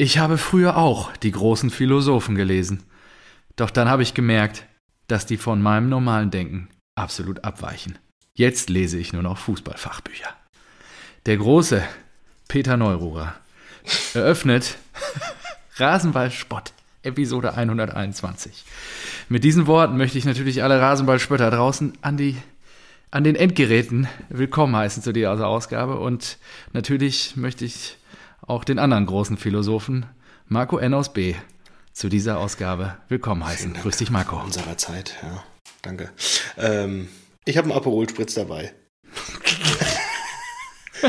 ich habe früher auch die großen Philosophen gelesen. Doch dann habe ich gemerkt, dass die von meinem normalen Denken absolut abweichen. Jetzt lese ich nur noch Fußballfachbücher. Der große Peter Neururer eröffnet Rasenball-Spott, Episode 121. Mit diesen Worten möchte ich natürlich alle Rasenballspötter draußen an, die, an den Endgeräten willkommen heißen zu dieser Ausgabe. Und natürlich möchte ich auch den anderen großen Philosophen, Marco N. aus B., zu dieser Ausgabe willkommen heißen. Grüß dich, Marco. Unserer Zeit, ja. Danke. Ähm, ich habe einen Aperol-Spritz dabei.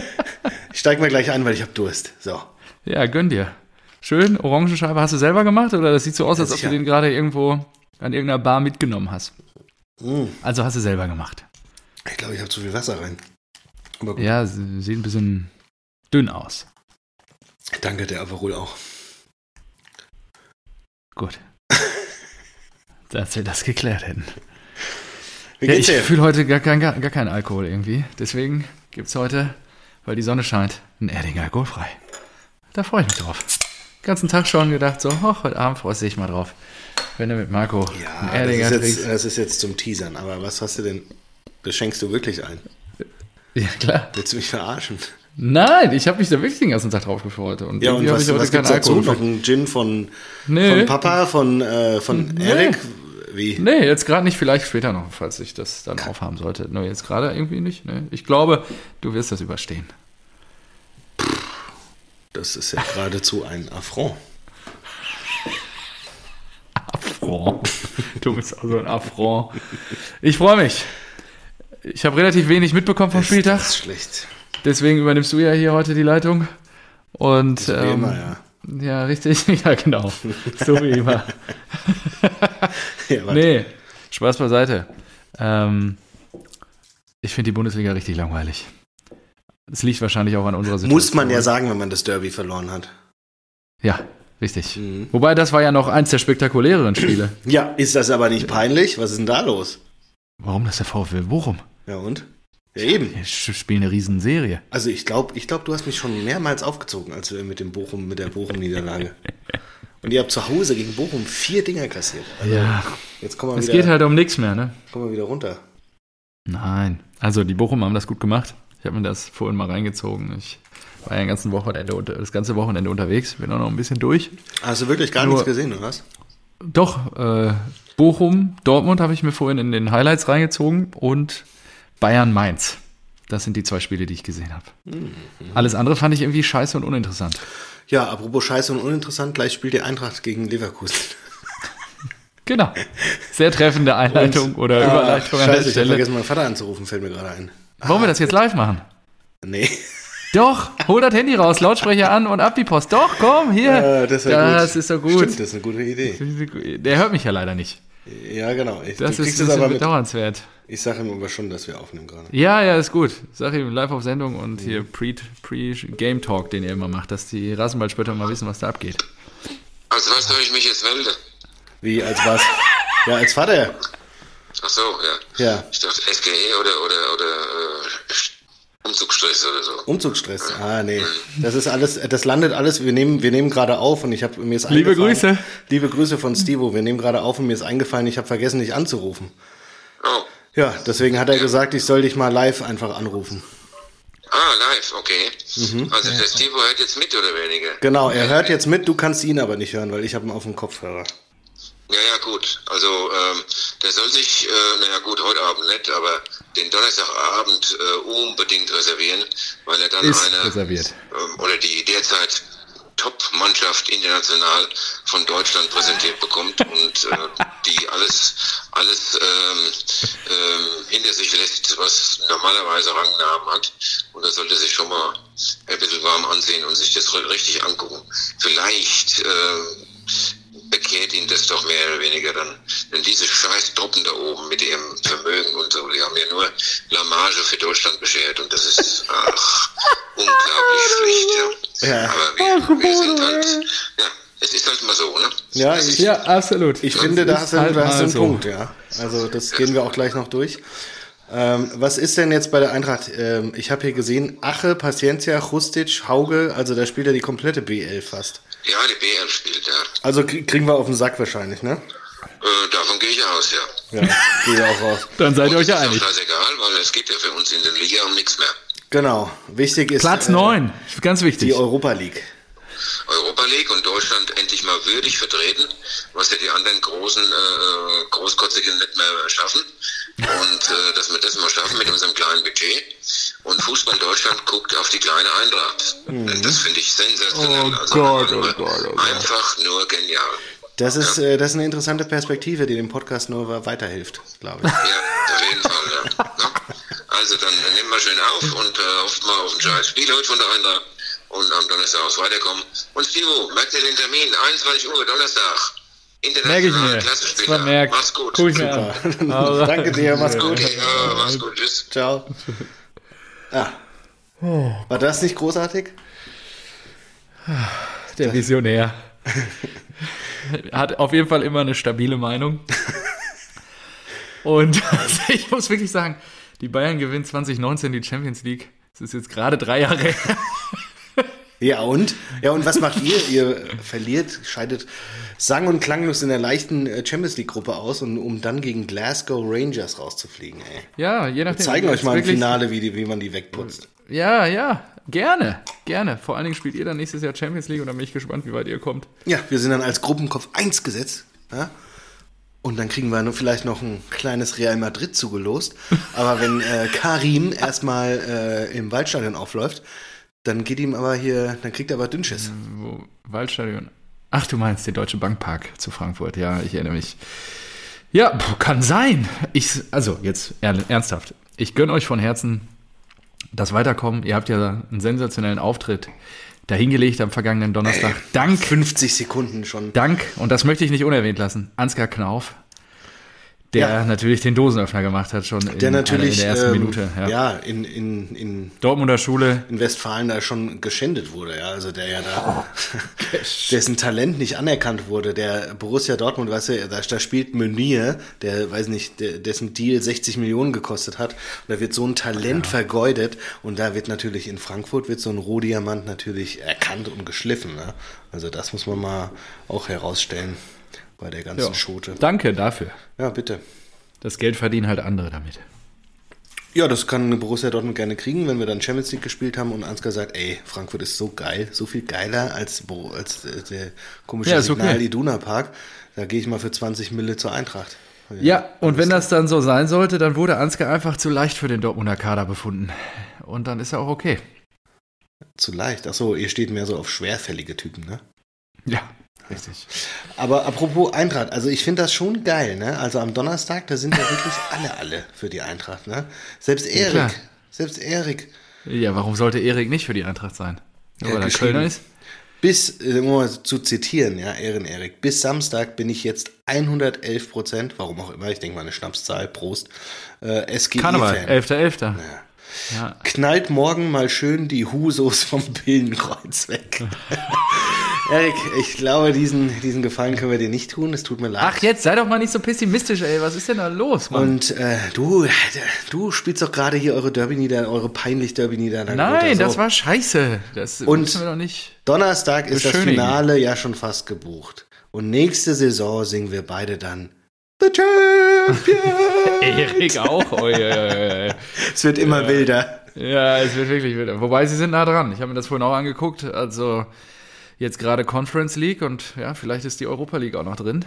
ich steige mal gleich ein, weil ich habe Durst. So. Ja, gönn dir. Schön, Orangenscheibe hast du selber gemacht oder das sieht so aus, als ob du den gerade irgendwo an irgendeiner Bar mitgenommen hast? Mm. Also hast du selber gemacht. Ich glaube, ich habe zu viel Wasser rein. Ja, sieht ein bisschen dünn aus. Danke, der Aperol auch. Gut. Dass wir das geklärt hätten. Wie geht's ja, ich fühle heute gar, kein, gar, gar keinen Alkohol irgendwie. Deswegen gibt es heute, weil die Sonne scheint, ein Erdinger alkoholfrei. Da freue ich mich drauf. Den ganzen Tag schon gedacht, so, oh, heute Abend freust du dich mal drauf. Wenn du mit Marco ja, einen Erdinger das ist, jetzt, das ist jetzt zum Teasern, aber was hast du denn, das schenkst du wirklich ein? Ja, klar. Willst du mich verarschen? Nein, ich habe mich da wirklich den ganzen Tag drauf gefreut. Und ja, und was, ich was gibt's dazu? Noch ein Gin von, nee. von Papa, von, äh, von nee. Eric? Wie? Nee, jetzt gerade nicht, vielleicht später noch, falls ich das dann Kann. aufhaben sollte. Nur jetzt gerade irgendwie nicht. Nee. Ich glaube, du wirst das überstehen. Das ist ja geradezu ein Affront. Affront. Du bist also ein Affront. Ich freue mich. Ich habe relativ wenig mitbekommen vom Spieltag. Das ist schlecht. Deswegen übernimmst du ja hier heute die Leitung. Und so ähm, immer, ja. Ja, richtig. Ja, genau. So wie immer. ja, nee, Spaß beiseite. Ähm, ich finde die Bundesliga richtig langweilig. Es liegt wahrscheinlich auch an unserer Situation. Muss man ja sagen, wenn man das Derby verloren hat. Ja, richtig. Mhm. Wobei, das war ja noch eins der spektakuläreren Spiele. Ja, ist das aber nicht peinlich? Was ist denn da los? Warum das der VfL Bochum? Ja, und? Ja, eben. Wir spielen eine Riesenserie. Also ich glaube, ich glaub, du hast mich schon mehrmals aufgezogen, als wir mit dem Bochum, mit der Bochum-Niederlage. Und ihr habt zu Hause gegen Bochum vier Dinger kassiert. Also ja. Jetzt kommen wir es wieder, geht halt um nichts mehr, ne? Kommen wir wieder runter. Nein. Also die Bochum haben das gut gemacht. Ich habe mir das vorhin mal reingezogen. Ich war ja ganzen Wochenende, das ganze Wochenende unterwegs. Bin auch noch ein bisschen durch. Hast du wirklich gar Nur, nichts gesehen, oder was? Doch. Äh, Bochum, Dortmund habe ich mir vorhin in den Highlights reingezogen und Bayern Mainz. Das sind die zwei Spiele, die ich gesehen habe. Mhm. Alles andere fand ich irgendwie scheiße und uninteressant. Ja, apropos scheiße und uninteressant, gleich spielt die Eintracht gegen Leverkusen. Genau. Sehr treffende Einleitung und, oder ja, Überleitung scheiße, an der Stelle. Ich habe vergessen, meinen Vater anzurufen, fällt mir gerade ein. Wollen ah, wir das jetzt live machen? Nee. Doch, hol das Handy raus, Lautsprecher an und ab die Post. Doch, komm, hier. Ja, das, das ist doch gut. Stimmt, das ist eine gute Idee. Der hört mich ja leider nicht. Ja, genau. Ich, das ist, das aber bedauernswert. Ich sage ihm aber schon, dass wir aufnehmen gerade. Ja, ja, ist gut. Sag ihm live auf Sendung und mhm. hier Pre-Game Talk, den ihr immer macht, dass die Rasenballspötter mal wissen, was da abgeht. Als was soll ich mich jetzt melden? Wie, als was? ja, als Vater. Ach so, ja. Ja. Ich dachte SGE oder, oder, oder äh, Umzugsstress oder so. Umzugsstress, ah nee. Das ist alles, das landet alles, wir nehmen, wir nehmen gerade auf und ich habe mir ist Liebe Grüße. Liebe Grüße von Stevo, wir nehmen gerade auf und mir ist eingefallen, ich habe vergessen, dich anzurufen. Oh. Ja, deswegen hat er gesagt, ich soll dich mal live einfach anrufen. Ah, live, okay. Mhm. Also der Stevo hört jetzt mit oder weniger? Genau, er hört jetzt mit, du kannst ihn aber nicht hören, weil ich habe ihn auf dem Kopfhörer. Ja, ja, gut. Also ähm, der soll sich, äh, naja gut, heute Abend nicht, aber den Donnerstagabend äh, unbedingt reservieren, weil er dann Ist eine reserviert. Ähm, oder die derzeit Top-Mannschaft international von Deutschland präsentiert bekommt und äh, die alles, alles ähm, ähm, hinter sich lässt, was normalerweise Rangnamen hat. Und da sollte sich schon mal ein bisschen warm ansehen und sich das richtig angucken. Vielleicht äh, bekehrt ihn das doch mehr oder weniger dann. Denn diese scheiß Truppen da oben mit ihrem Vermögen und so, die haben ja nur Blamage für Deutschland beschert und das ist ach, unglaublich schlecht. Ja. ja. Aber wir, wir sind halt, ja, es ist halt mal so, ne? Ja, ich, ja absolut. Ich finde, da hast du halt einen so. Punkt, ja. Also das gehen wir auch gleich noch durch. Ähm, was ist denn jetzt bei der Eintracht? Ähm, ich habe hier gesehen, Ache, Paciencia, Chustic, Hauge, also da spielt er die komplette BL fast. Ja, die B11 spielt, ja. Also krie- kriegen wir auf den Sack wahrscheinlich, ne? Äh, davon gehe ich aus, ja. Ja, gehe ich auch raus. Dann seid ihr euch ja ist auch einig. scheißegal, weil es geht ja für uns in der Liga um nichts mehr. Genau. Wichtig ist Platz äh, 9, ganz wichtig. die Europa League. Europa League und Deutschland endlich mal würdig vertreten, was ja die anderen großen äh, Großkotzigen nicht mehr schaffen. Und äh, dass wir das mal schaffen mit unserem kleinen Budget. Und Fußball Deutschland guckt auf die kleine Eintracht. Das finde ich sensationell. Mhm. Oh also Gott, nur, oh Gott, oh Gott. Einfach nur genial. Das ist, äh, das ist eine interessante Perspektive, die dem Podcast nur weiterhilft, glaube ich. Ja, auf jeden Fall, ja. ja. Also dann nehmen wir schön auf und äh, hofft mal auf ein scheiß Spiel heute von der Eintracht und am Donnerstag aus weiterkommen. Und Stivo, merkt ihr den Termin? 21 Uhr, Donnerstag. Merke ich Internationale mir. Klasse Das später. vermerkt. Mach's gut. Guck ich mir an. Also, Danke dir, mach's gut. Okay, ja, mach's gut. Tschüss. Ciao. Ah. War das nicht großartig? Der Visionär. Hat auf jeden Fall immer eine stabile Meinung. Und also ich muss wirklich sagen, die Bayern gewinnen 2019 die Champions League. Das ist jetzt gerade drei Jahre her. Ja, und? Ja, und was macht ihr? Ihr verliert, scheidet sang- und klanglos in der leichten äh, Champions League-Gruppe aus, und, um dann gegen Glasgow Rangers rauszufliegen, ey. Ja, je nachdem. Wir zeigen euch mal im Finale, wie, die, wie man die wegputzt. Ja, ja, gerne, gerne. Vor allen Dingen spielt ihr dann nächstes Jahr Champions League und dann bin ich gespannt, wie weit ihr kommt. Ja, wir sind dann als Gruppenkopf 1 gesetzt. Ja? Und dann kriegen wir vielleicht noch ein kleines Real Madrid zugelost. Aber wenn äh, Karim erstmal äh, im Waldstadion aufläuft, dann geht ihm aber hier, dann kriegt er aber Dünnschiss. Wo, Waldstadion. Ach, du meinst den Deutsche Bankpark zu Frankfurt. Ja, ich erinnere mich. Ja, kann sein. Ich, also, jetzt er- ernsthaft. Ich gönne euch von Herzen das Weiterkommen. Ihr habt ja einen sensationellen Auftritt dahingelegt am vergangenen Donnerstag. Dank, 50 Sekunden schon. Dank, und das möchte ich nicht unerwähnt lassen, Ansgar Knauf, der Ja. natürlich den Dosenöffner gemacht hat, schon in, Der natürlich in der ersten ähm, Minute. Ja. ja. in, in, in, Dortmunder Schule, in Westfalen da schon geschändet wurde, ja. Also der ja da, dessen Talent nicht anerkannt wurde. Der Borussia Dortmund, weißt du, da, da spielt Meunier, der, weiß nicht, der, dessen Deal 60 Millionen gekostet hat. Und da wird so ein Talent vergeudet. Und da wird natürlich in Frankfurt wird so ein Rohdiamant natürlich erkannt und geschliffen. Ne? Also das muss man mal auch herausstellen bei der ganzen ja. Schote. danke dafür. Ja, bitte. Das Geld verdienen halt andere damit. Ja, das kann Borussia Dortmund gerne kriegen, wenn wir dann Champions League gespielt haben und Ansgar sagt, ey, Frankfurt ist so geil, so viel geiler als, als äh, der komische Ja, ist okay. Signal Iduna Park. Da gehe ich mal für 20 Mille zur Eintracht. Ja, und wenn das dann so sein sollte, dann wurde Ansgar einfach zu leicht für den Dortmunder Kader befunden. Und dann ist er auch okay. Zu leicht. Achso, ihr steht mehr so auf schwerfällige Typen, ne? Ja, richtig. Aber apropos Eintracht, also ich finde das schon geil, ne? Also am Donnerstag, da sind ja wirklich alle, alle für die Eintracht, ne? Selbst Erik, selbst Erik. Ja, warum sollte Erik nicht für die Eintracht sein? Ja, weil er. Kölner ist? Bis, äh, um mal zu zitieren, ja, Ehren Erik, bis Samstag bin ich jetzt 111 Prozent, warum auch immer, ich denke mal eine Schnapszahl, Prost, äh, Karneval, SGE-Fan. 11.11. Ja. Ja. Knallt morgen mal schön die Husos vom Billenkreuz weg. Erik, ich glaube, diesen, diesen Gefallen können wir dir nicht tun, es tut mir leid. Ach, jetzt sei doch mal nicht so pessimistisch, ey. Was ist denn da los, Mann? Und äh, du, du spielst doch gerade hier eure Derby-Nieder, eure peinlich Derby-Niederlage. Nein, runter. das So. war scheiße. Das Und- müssen wir doch nicht. Donnerstag ist das. Finale ja schon fast gebucht. Und nächste Saison singen wir beide dann The Champion. Erik auch. Oh, ja, ja, ja. es wird immer wilder. ja, es wird wirklich wieder. Wobei sie sind nah dran. Ich habe mir das vorhin auch angeguckt. Also jetzt gerade Conference League und ja, vielleicht ist die Europa League auch noch drin.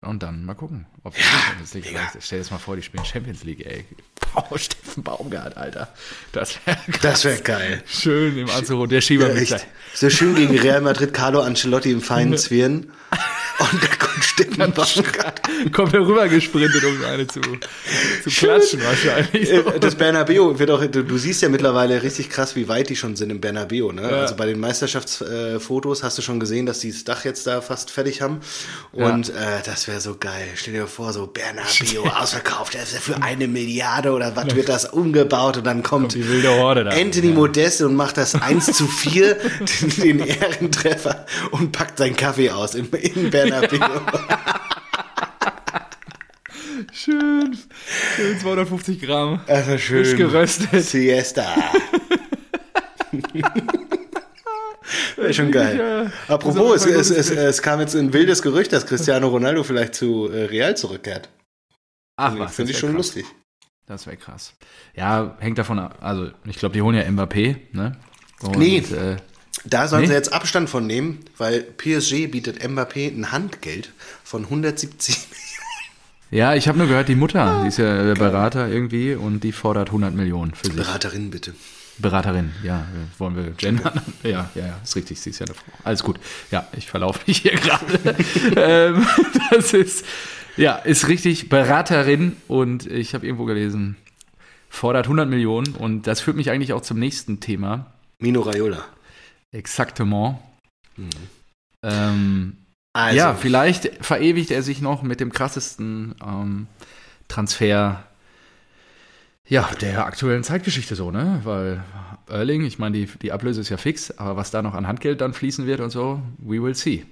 Und dann mal gucken, ob die Champions League vielleicht- Stell dir das mal vor, die spielen Champions League, ey. Boah, Steffen Baumgart, Alter. Das wäre Das wäre geil. schön im Anzug. Und der Schieber Ja. So schön gegen Real Madrid, Carlo Ancelotti im feinen Zwirn. Und da kommt Steffen Baumgart. kommt er rüber gesprintet, um eine zu, zu klatschen wahrscheinlich. Äh, Das Bernabeu wird auch, du, du siehst ja mittlerweile richtig krass, wie weit die schon sind im Bernabeu. Ne? Also bei den Meisterschaftsfotos hast du schon gesehen, dass die das Dach jetzt da fast fertig haben. Und äh, das wäre so geil. Stell dir vor, so Bernabeu ausverkauft, das ist ja für eine Milliarde oder was wird das umgebaut und dann kommt, die wilde Horde da. Anthony Modeste und macht das 1 zu 4, den, den Ehrentreffer und packt seinen Kaffee aus im, in Bernabeu. Schön, schön 250 Gramm. Also schön. Frisch geröstet. Siesta. Wäre schon geil. Apropos, es, es, es, es kam jetzt ein wildes Gerücht, dass Cristiano Ronaldo vielleicht zu äh, Real zurückkehrt. Ach, Das was, Finde ich schon krass. lustig. Das wäre krass. Ja, hängt davon ab. Also, ich glaube, die holen ja Mbappé, ne? Und, Nee. Äh, Da sollen Nee? sie jetzt Abstand von nehmen, weil PSG bietet Mbappé ein Handgeld von 170 ja, ich habe nur gehört, die Mutter, die ist ja der Berater irgendwie und die fordert 100 Millionen für sich. Beraterinnen bitte. Beraterin, ja, äh, wollen wir gendern? Ja, ja, ja, ist richtig, sie ist ja eine Frau. Alles gut. Ja, ich verlaufe mich hier gerade. ähm, das ist, ja, ist richtig, Beraterin und ich habe irgendwo gelesen, fordert 100 Millionen und das führt mich eigentlich auch zum nächsten Thema. Mino Raiola. Exactement. Mhm. Ähm, Also, ja, vielleicht verewigt er sich noch mit dem krassesten ähm, Transfer ja, der aktuellen Zeitgeschichte so, ne? Weil Erling, ich meine, die, die Ablöse ist ja fix, aber was da noch an Handgeld dann fließen wird und so, we will see.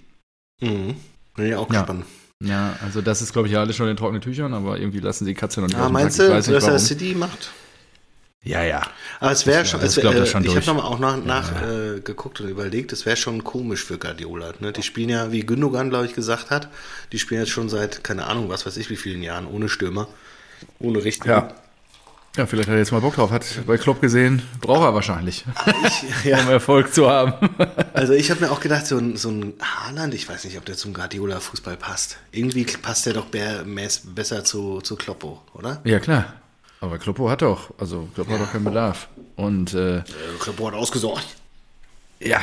Mhm. Bin ich auch Ja. gespannt. Ja, also das ist, glaube ich, ja alles schon in trockenen Tüchern, aber irgendwie lassen sie die Katze noch nicht Ah, aus meinst du, dass er. City macht? Ja, ja. Aber es wäre schon, das es wär, äh, schon ich habe nochmal auch nach, nach äh, geguckt und überlegt, es wäre schon komisch für Guardiola. Ne? Die spielen ja, wie Gündogan, glaube ich, gesagt hat, die spielen jetzt schon seit, keine Ahnung, was weiß ich, wie vielen Jahren, ohne Stürmer, ohne Richter. Ja. Ja, vielleicht hat er jetzt mal Bock drauf. Hat bei Klopp gesehen, braucht er wahrscheinlich, Ich, ja. um Erfolg zu haben. Also ich habe mir auch gedacht, so ein, so ein Haaland, ich weiß nicht, ob der zum Guardiola-Fußball passt. Irgendwie passt der doch be- mäß- besser zu, zu Kloppo, oder? Ja, klar. Aber Kloppo hat doch, also Kloppo hat doch keinen Bedarf. Und äh, Kloppo hat ausgesorgt. ja,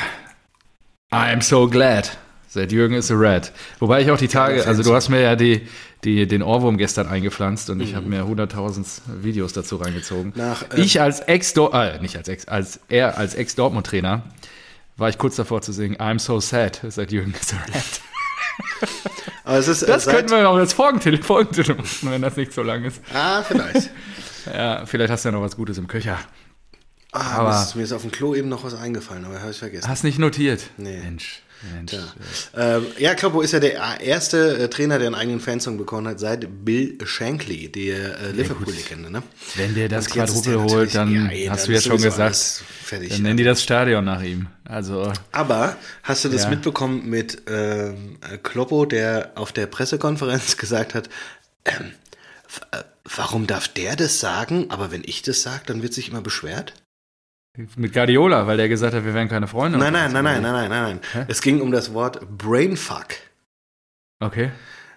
I'm so glad. Seit Jürgen ist a red. Wobei ich auch die Tage, also du hast mir ja die, die, den Ohrwurm gestern eingepflanzt und Mhm. ich habe mir 100.000 Videos dazu reingezogen. Nach, äh, ich als ex äh, nicht als ex, als er als Ex-Dortmund-Trainer war ich kurz davor zu singen, I'm so sad, seit Jürgen ist a red. Aber es ist, äh, Das seit- könnten wir auch als Folgentitel, Folgentitel machen, wenn das nicht so lang ist. Ah, vielleicht. Ja, vielleicht hast du ja noch was Gutes im Köcher. Ah, Aber- mir, ist, mir ist auf dem Klo eben noch was eingefallen, aber habe ich vergessen. Hast nicht notiert? Nee. Mensch, Mensch. Ja, ähm, ja Kloppo ist ja der erste äh, Trainer, der einen eigenen Fansong bekommen hat, seit Bill Shankly, der äh, Liverpool-Legende. Ne? Wenn der das Quadruple holt, dann ja, ey, hast dann du ja schon gesagt, Fertig. dann nennen die das Stadion nach ihm. Also, Aber hast du das Ja. mitbekommen mit ähm, Kloppo, der auf der Pressekonferenz gesagt hat, ähm, äh, warum darf der das sagen, aber wenn ich das sage, dann wird sich immer beschwert? mit Guardiola, weil der gesagt hat, wir wären keine Freunde. Nein, nein, nein, nein, nein, nein, nein, nein. Es ging um das Wort Brainfuck. Okay.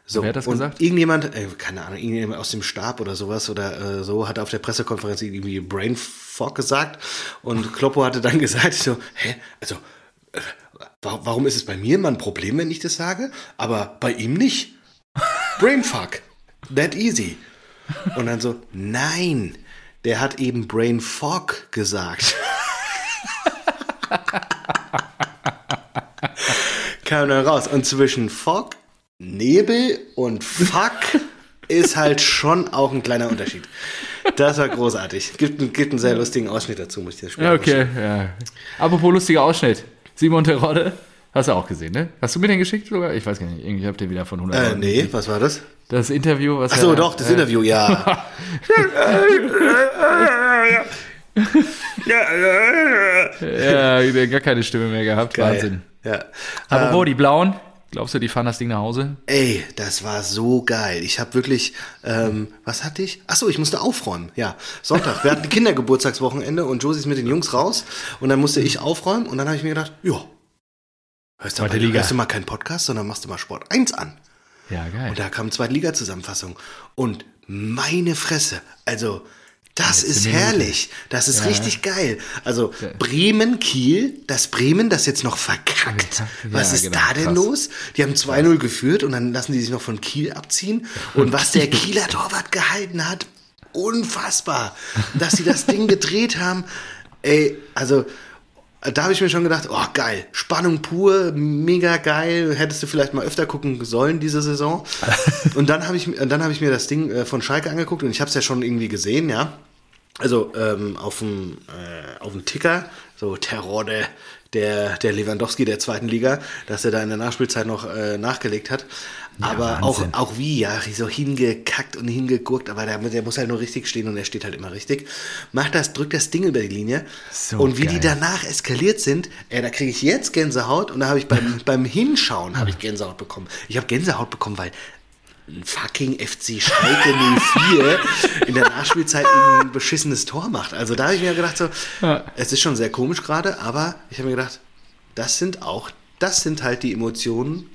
So, Wer hat das gesagt? Irgendjemand, äh, keine Ahnung, irgendjemand aus dem Stab oder sowas oder äh, so, hat auf der Pressekonferenz irgendwie Brainfuck gesagt und Kloppo hatte dann gesagt, so, hä, also, äh, wa- warum ist es bei mir immer ein Problem, wenn ich das sage, aber bei ihm nicht? Brainfuck, that easy. Und dann so, nein, der hat eben Brainfuck gesagt. Kam dann raus. Und zwischen Fog, Nebel und Fuck ist halt schon auch ein kleiner Unterschied. Das war großartig. Gibt, einen- gibt einen sehr lustigen Ausschnitt dazu, muss ich dir Ja, okay, ja. Apropos lustiger Ausschnitt. Simon Terodde, hast du auch gesehen, ne? Hast du mir den geschickt sogar? Ich weiß gar nicht. Irgendwie habt ihr wieder von 100 Äh, Leuten nee, gesehen. was war das? Das Interview, was Ach so, er- doch, das äh, Interview, ja. Ja, der gar keine Stimme mehr gehabt. Geil. Wahnsinn. Ja. Apropos, die Blauen. Glaubst du, die fahren das Ding nach Hause? Ey, das war so geil. Ich habe wirklich, ähm, was hatte ich? Ach so, ich musste aufräumen. Ja, Sonntag. Wir hatten Kindergeburtstagswochenende und Josie ist mit den Jungs raus und dann musste ich aufräumen und dann habe ich mir gedacht, ja, hörst du, mal, Liga. hörst du mal keinen Podcast, sondern machst du mal Sport 1 an. Ja, geil. Und da kam zweite Liga-Zusammenfassung. Und meine Fresse, also das Letzte ist Minute. herrlich. Das ist Ja. richtig geil. Also Bremen, Kiel, das Bremen, das jetzt noch verkackt. Ja, Was ist genau, da denn krass. los? Die haben 2-0 geführt und dann lassen die sich noch von Kiel abziehen. Und was der Kieler Torwart gehalten hat, unfassbar. Dass sie das Ding gedreht haben, ey, also da habe ich mir schon gedacht, oh geil, Spannung pur, mega geil, hättest du vielleicht mal öfter gucken sollen diese Saison. Und dann habe ich, dann habe ich mir das Ding äh, von Schalke angeguckt und ich habe es ja schon irgendwie gesehen, ja. Also ähm, auf dem äh, auf dem Ticker, so Terrorde, der der Lewandowski der zweiten Liga, dass er da in der Nachspielzeit noch äh, nachgelegt hat. Aber auch, Wahnsinn. auch wie, ja, so hingekackt und hingegurkt, aber der, der muss halt nur richtig stehen und er steht halt immer richtig. Macht das, drückt das Ding über die Linie. So und wie die geil. danach eskaliert sind, ey, da kriege ich jetzt Gänsehaut und da habe ich beim, beim Hinschauen habe ich Gänsehaut bekommen. Ich habe Gänsehaut bekommen, weil ein fucking FC Schalke 04 in der Nachspielzeit ein beschissenes Tor macht. Also da habe ich mir gedacht, so, es ist schon sehr komisch gerade, aber ich habe mir gedacht, das sind auch, das sind halt die Emotionen,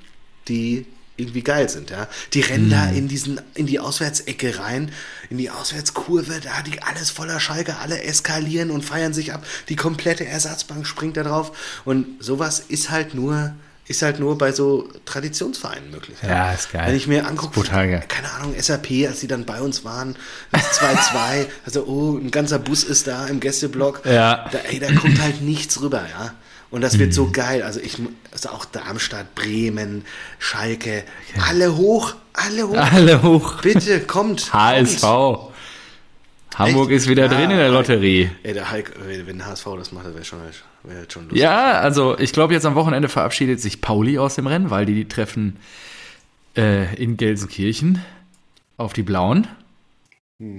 die irgendwie geil sind, ja. Die rennen da Mhm. in diesen, in die Auswärtsecke rein, in die Auswärtskurve, da die alles voller Schalke, alle eskalieren und feiern sich ab. Die komplette Ersatzbank springt da drauf. Und sowas ist halt nur, ist halt nur bei so Traditionsvereinen möglich. Ja, ist geil. Wenn ich mir angucke, Brutal keine Ahnung, SAP, als die dann bei uns waren, das 2-2, also oh, ein ganzer Bus ist da im Gästeblock. Ja. Da, ey, da kommt halt nichts rüber, ja. Und das wird Mhm. so geil. Also ich, also auch Darmstadt, Bremen, Schalke, alle hoch, alle hoch. Alle hoch. Bitte, kommt. HSV. Kommt. Hamburg Echt? ist wieder drin in der Lotterie. Ey, der Hulk, wenn HSV das macht, das wäre schon, wär halt schon lustig. Ja, also ich glaube, jetzt am Wochenende verabschiedet sich Pauli aus dem Rennen, weil die, die treffen äh, in Gelsenkirchen auf die Blauen.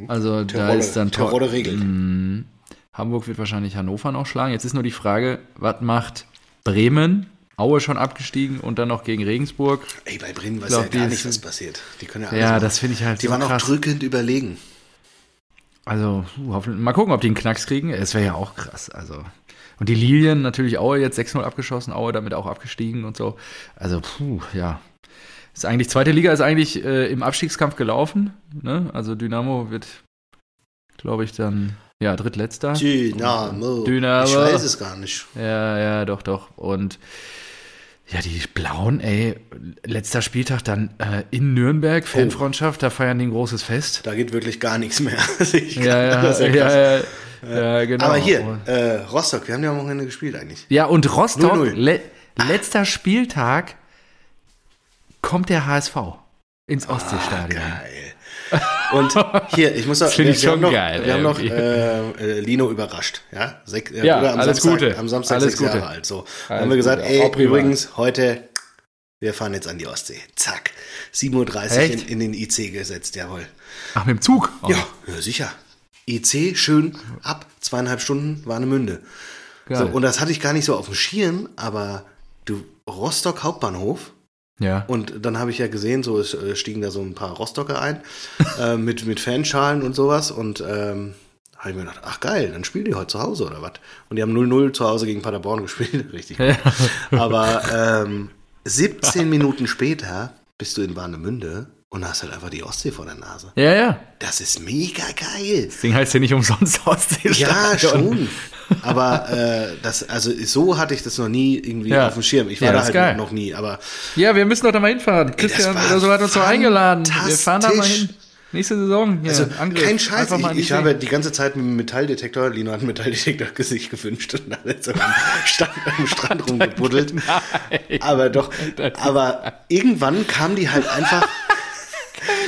Also da Terodde- ist dann Terodde regelt. Mm, Hamburg wird wahrscheinlich Hannover noch schlagen. Jetzt ist nur die Frage, was macht Bremen? Aue schon abgestiegen und dann noch gegen Regensburg. Ey, bei Bremen weiß glaub, ja gar nicht, was passiert. Die können ja Ja, das finde ich halt Die so waren auch krass. drückend überlegen. Also, mal gucken, ob die einen Knacks kriegen. Es wäre ja auch krass. Also. Und die Lilien natürlich Aue jetzt 6-0 abgeschossen, Aue damit auch abgestiegen und so. Also, puh, ja. Ist eigentlich, zweite Liga ist eigentlich äh, im Abstiegskampf gelaufen. Ne? Also Dynamo wird, glaube ich, dann, ja, drittletzter. Dynamo. Dynamo. Ich weiß es gar nicht. Ja, ja, doch, doch. Und ja, die Blauen, ey, letzter Spieltag dann äh, in Nürnberg, Fanfreundschaft, da feiern die ein großes Fest. Da geht wirklich gar nichts mehr. Ja, ja, ist ja, krass. ja, ja, genau. Aber hier, äh, Rostock, wir haben ja am Wochenende gespielt eigentlich. Ja, und Rostock, 0-0. le letzter Spieltag, kommt der HSV ins Ostseestadion. Ah, Geil. Und hier, ich muss find wir, ich wir schon haben noch, geil, Wir haben noch äh, Lino überrascht, ja? Sek, äh, Ja, oder am alles Samstag, Gute. Am Samstag Alles sechs Gute. Jahre alt. So, Alles haben wir gesagt, Gute. ey, Auch übrigens, heute, wir fahren jetzt an die Ostsee. Zack. 7.30 Uhr in, in den IC gesetzt, jawohl. Ach, mit dem Zug? Oh, Ja, ja, sicher. IC, schön ab, zweieinhalb Stunden, Warnemünde. So, und das hatte ich gar nicht so auf dem Schirm, aber du, Rostock Hauptbahnhof, ja. und dann habe ich ja gesehen, so es äh, stiegen da so ein paar Rostocker ein äh, mit, mit Fanschalen und sowas. Und ähm, habe ich mir gedacht, ach geil, dann spielen die heute zu Hause oder was? Und die haben 0-0 zu Hause gegen Paderborn gespielt. Richtig gut. Aber ähm, 17 Minuten später bist du in Warnemünde und hast halt einfach die Ostsee vor der Nase. ja, ja. Das ist mega geil. Das Ding heißt ja nicht umsonst Ostseestadion. Ja, schon. Aber äh, das, also so hatte ich das noch nie irgendwie Ja. auf dem Schirm. Ich war Ja, da halt geil. noch nie, aber Ja, wir müssen doch da mal hinfahren. Christian oder so hat uns doch eingeladen. Wir fahren da mal hin. Nächste Saison. Hier, Also Angriff. kein Scheiß, ich, ich habe die ganze Zeit mit dem Metalldetektor, Lino hat einen Metalldetektor sich gewünscht und dann ist er am Strand rumgebuddelt. Aber doch, aber irgendwann kam die halt einfach,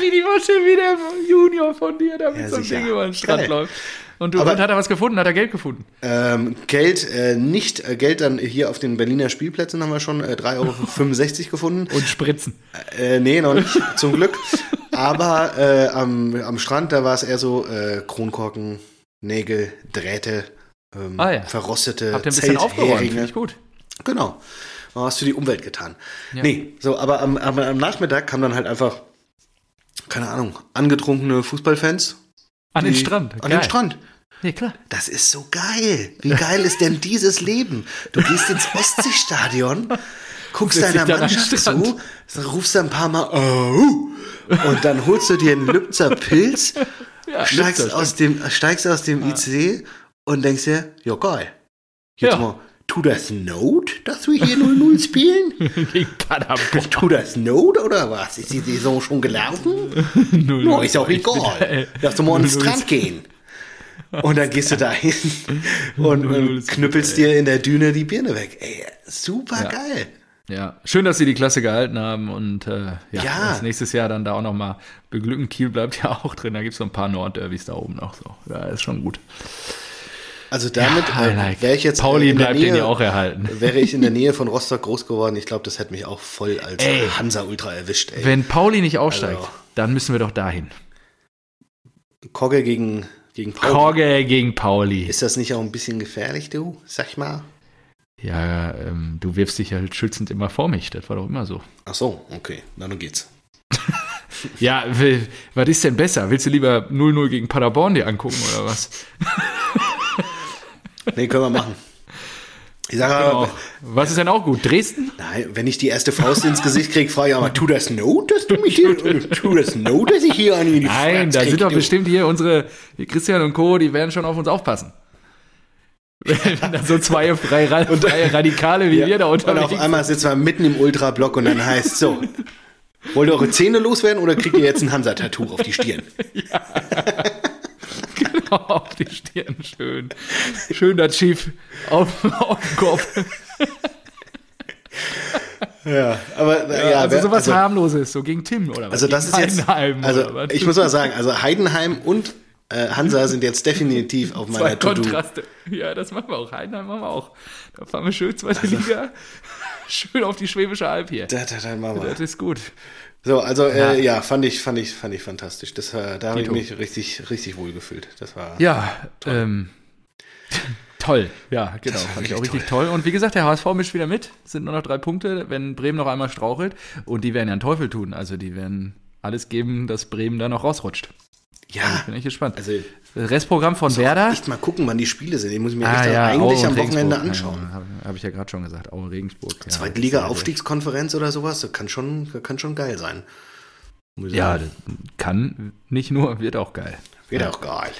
Wie die Masche wie der Junior von dir da mit Ja, so sicher. Ding über den Strand Geil. läuft. Und, du, Aber- und hat er was gefunden? Hat er Geld gefunden? ähm, Geld, äh, nicht äh, Geld dann hier auf den Berliner Spielplätzen haben wir schon äh, 3,65 Euro gefunden. Und Spritzen. Äh, nee, noch nicht, zum Glück. Aber äh, am, am Strand, da war es eher so äh, Kronkorken, Nägel, Drähte, ähm, Ah, ja. verrostete Habt ihr ein bisschen aufgeräumt? Finde ich gut. Genau. Mal was für die Umwelt getan. Ja. Nee, so, aber am, am, am Nachmittag kam dann halt einfach, keine Ahnung, angetrunkene Fußballfans. An den Strand. An Geil. den Strand. Ja, klar. Das ist so geil. Wie geil ist denn dieses Leben? Du gehst ins Ostseestadion, guckst deiner Mannschaft zu, rufst ein paar Mal oh, und dann holst du dir einen Lübzer Pilz, Ja, steigst, Lübzer, aus dem, steigst aus dem IC und denkst dir, ja geil. Jetzt Ja. mal, tut das Not, dass wir hier 0-0 spielen? Gegen Paderborn. Tut das Not oder was? Ist die Saison schon gelaufen? Null, No, ist auch da, egal. Lass doch mal an den Strand gehen. Und dann gehst du da hin und, und knüppelst dir in der Düne die Birne weg. Ey, super Ja. geil. Ja, schön, dass sie die Klasse gehalten haben und äh, ja, Ja. nächstes Jahr dann da auch nochmal beglücken. Kiel bleibt ja auch drin, da gibt es so ein paar Nordderbys da oben noch so. Ja, ist schon gut. Also damit Ja, äh, like. wäre ich jetzt Pauli in der bleibt Nähe, denen ja auch erhalten. Wäre ich in der Nähe von Rostock groß geworden, ich glaube, das hätte mich auch voll als Ey. Hansa Ultra erwischt. Ey. Wenn Pauli nicht aufsteigt, Also- dann müssen wir doch dahin. Kogge gegen, gegen Pauli. Korge gegen Pauli. Ist das nicht auch ein bisschen gefährlich, du? Sag mal. Ja, ähm, du wirfst dich halt schützend immer vor mich. Das war doch immer so. Ach so, okay, na dann geht's. Ja, was ist denn besser? Willst du lieber 0-0 gegen Paderborn dir angucken oder was? Nee, können wir machen. Ich sage aber, Genau. Was ist denn auch gut? Dresden? nein, wenn ich die erste Faust ins Gesicht kriege, frage ich auch mal, tu das not, dass du mich hier, tu das not, dass ich hier an die Nein, Fresse da sind doch du. bestimmt hier unsere die Christian und Co., die werden schon auf uns aufpassen. Wenn da so zwei freie, freie Radikale wie wir da Und unterwegs auf einmal sitzen wir mitten im Ultrablock und dann heißt so, wollt ihr eure Zähne loswerden oder kriegt ihr jetzt ein Hansa-Tattoo auf die Stirn? genau auf die Stirn schön. Schön das Schief auf, auf den Kopf. Ja, aber äh, ja, also sowas also, harmloses, so gegen Tim oder was? also das ist Gegen jetzt, Heidenheim also oder was? ich muss mal sagen, also Heidenheim und äh, Hansa sind jetzt definitiv auf meiner To-Do. Kontraste. Ja, das machen wir auch. Heidenheim machen wir auch. Da fahren wir schön zweite Also Liga. Schön auf die Schwäbische Alb hier. Da, da, da machen wir. Das ist gut. So, also äh, Ja. ja, fand ich, fand ich, fand ich fantastisch. Das war, da habe ich mich richtig, richtig wohl gefühlt. Das war Ja, ähm, toll. Ja, genau. Fand ich auch richtig toll. Und wie gesagt, der HSV mischt wieder mit. Es sind nur noch drei Punkte, wenn Bremen noch einmal strauchelt. Und die werden ja einen Teufel tun. Also die werden alles geben, dass Bremen da noch rausrutscht. Ja. Bin ich gespannt. Also Restprogramm von Werder. echt mal gucken, wann die Spiele sind. Die muss ich mir Ah, echt ja, eigentlich am Wochenende anschauen. Ja, Habe hab ich ja gerade schon gesagt. Aue Regensburg. Ja, Zweite Liga Sehr, sehr- Aufstiegskonferenz oder sowas, das kann schon, kann schon geil sein. Ja, kann nicht nur, wird auch geil. wird auch geil.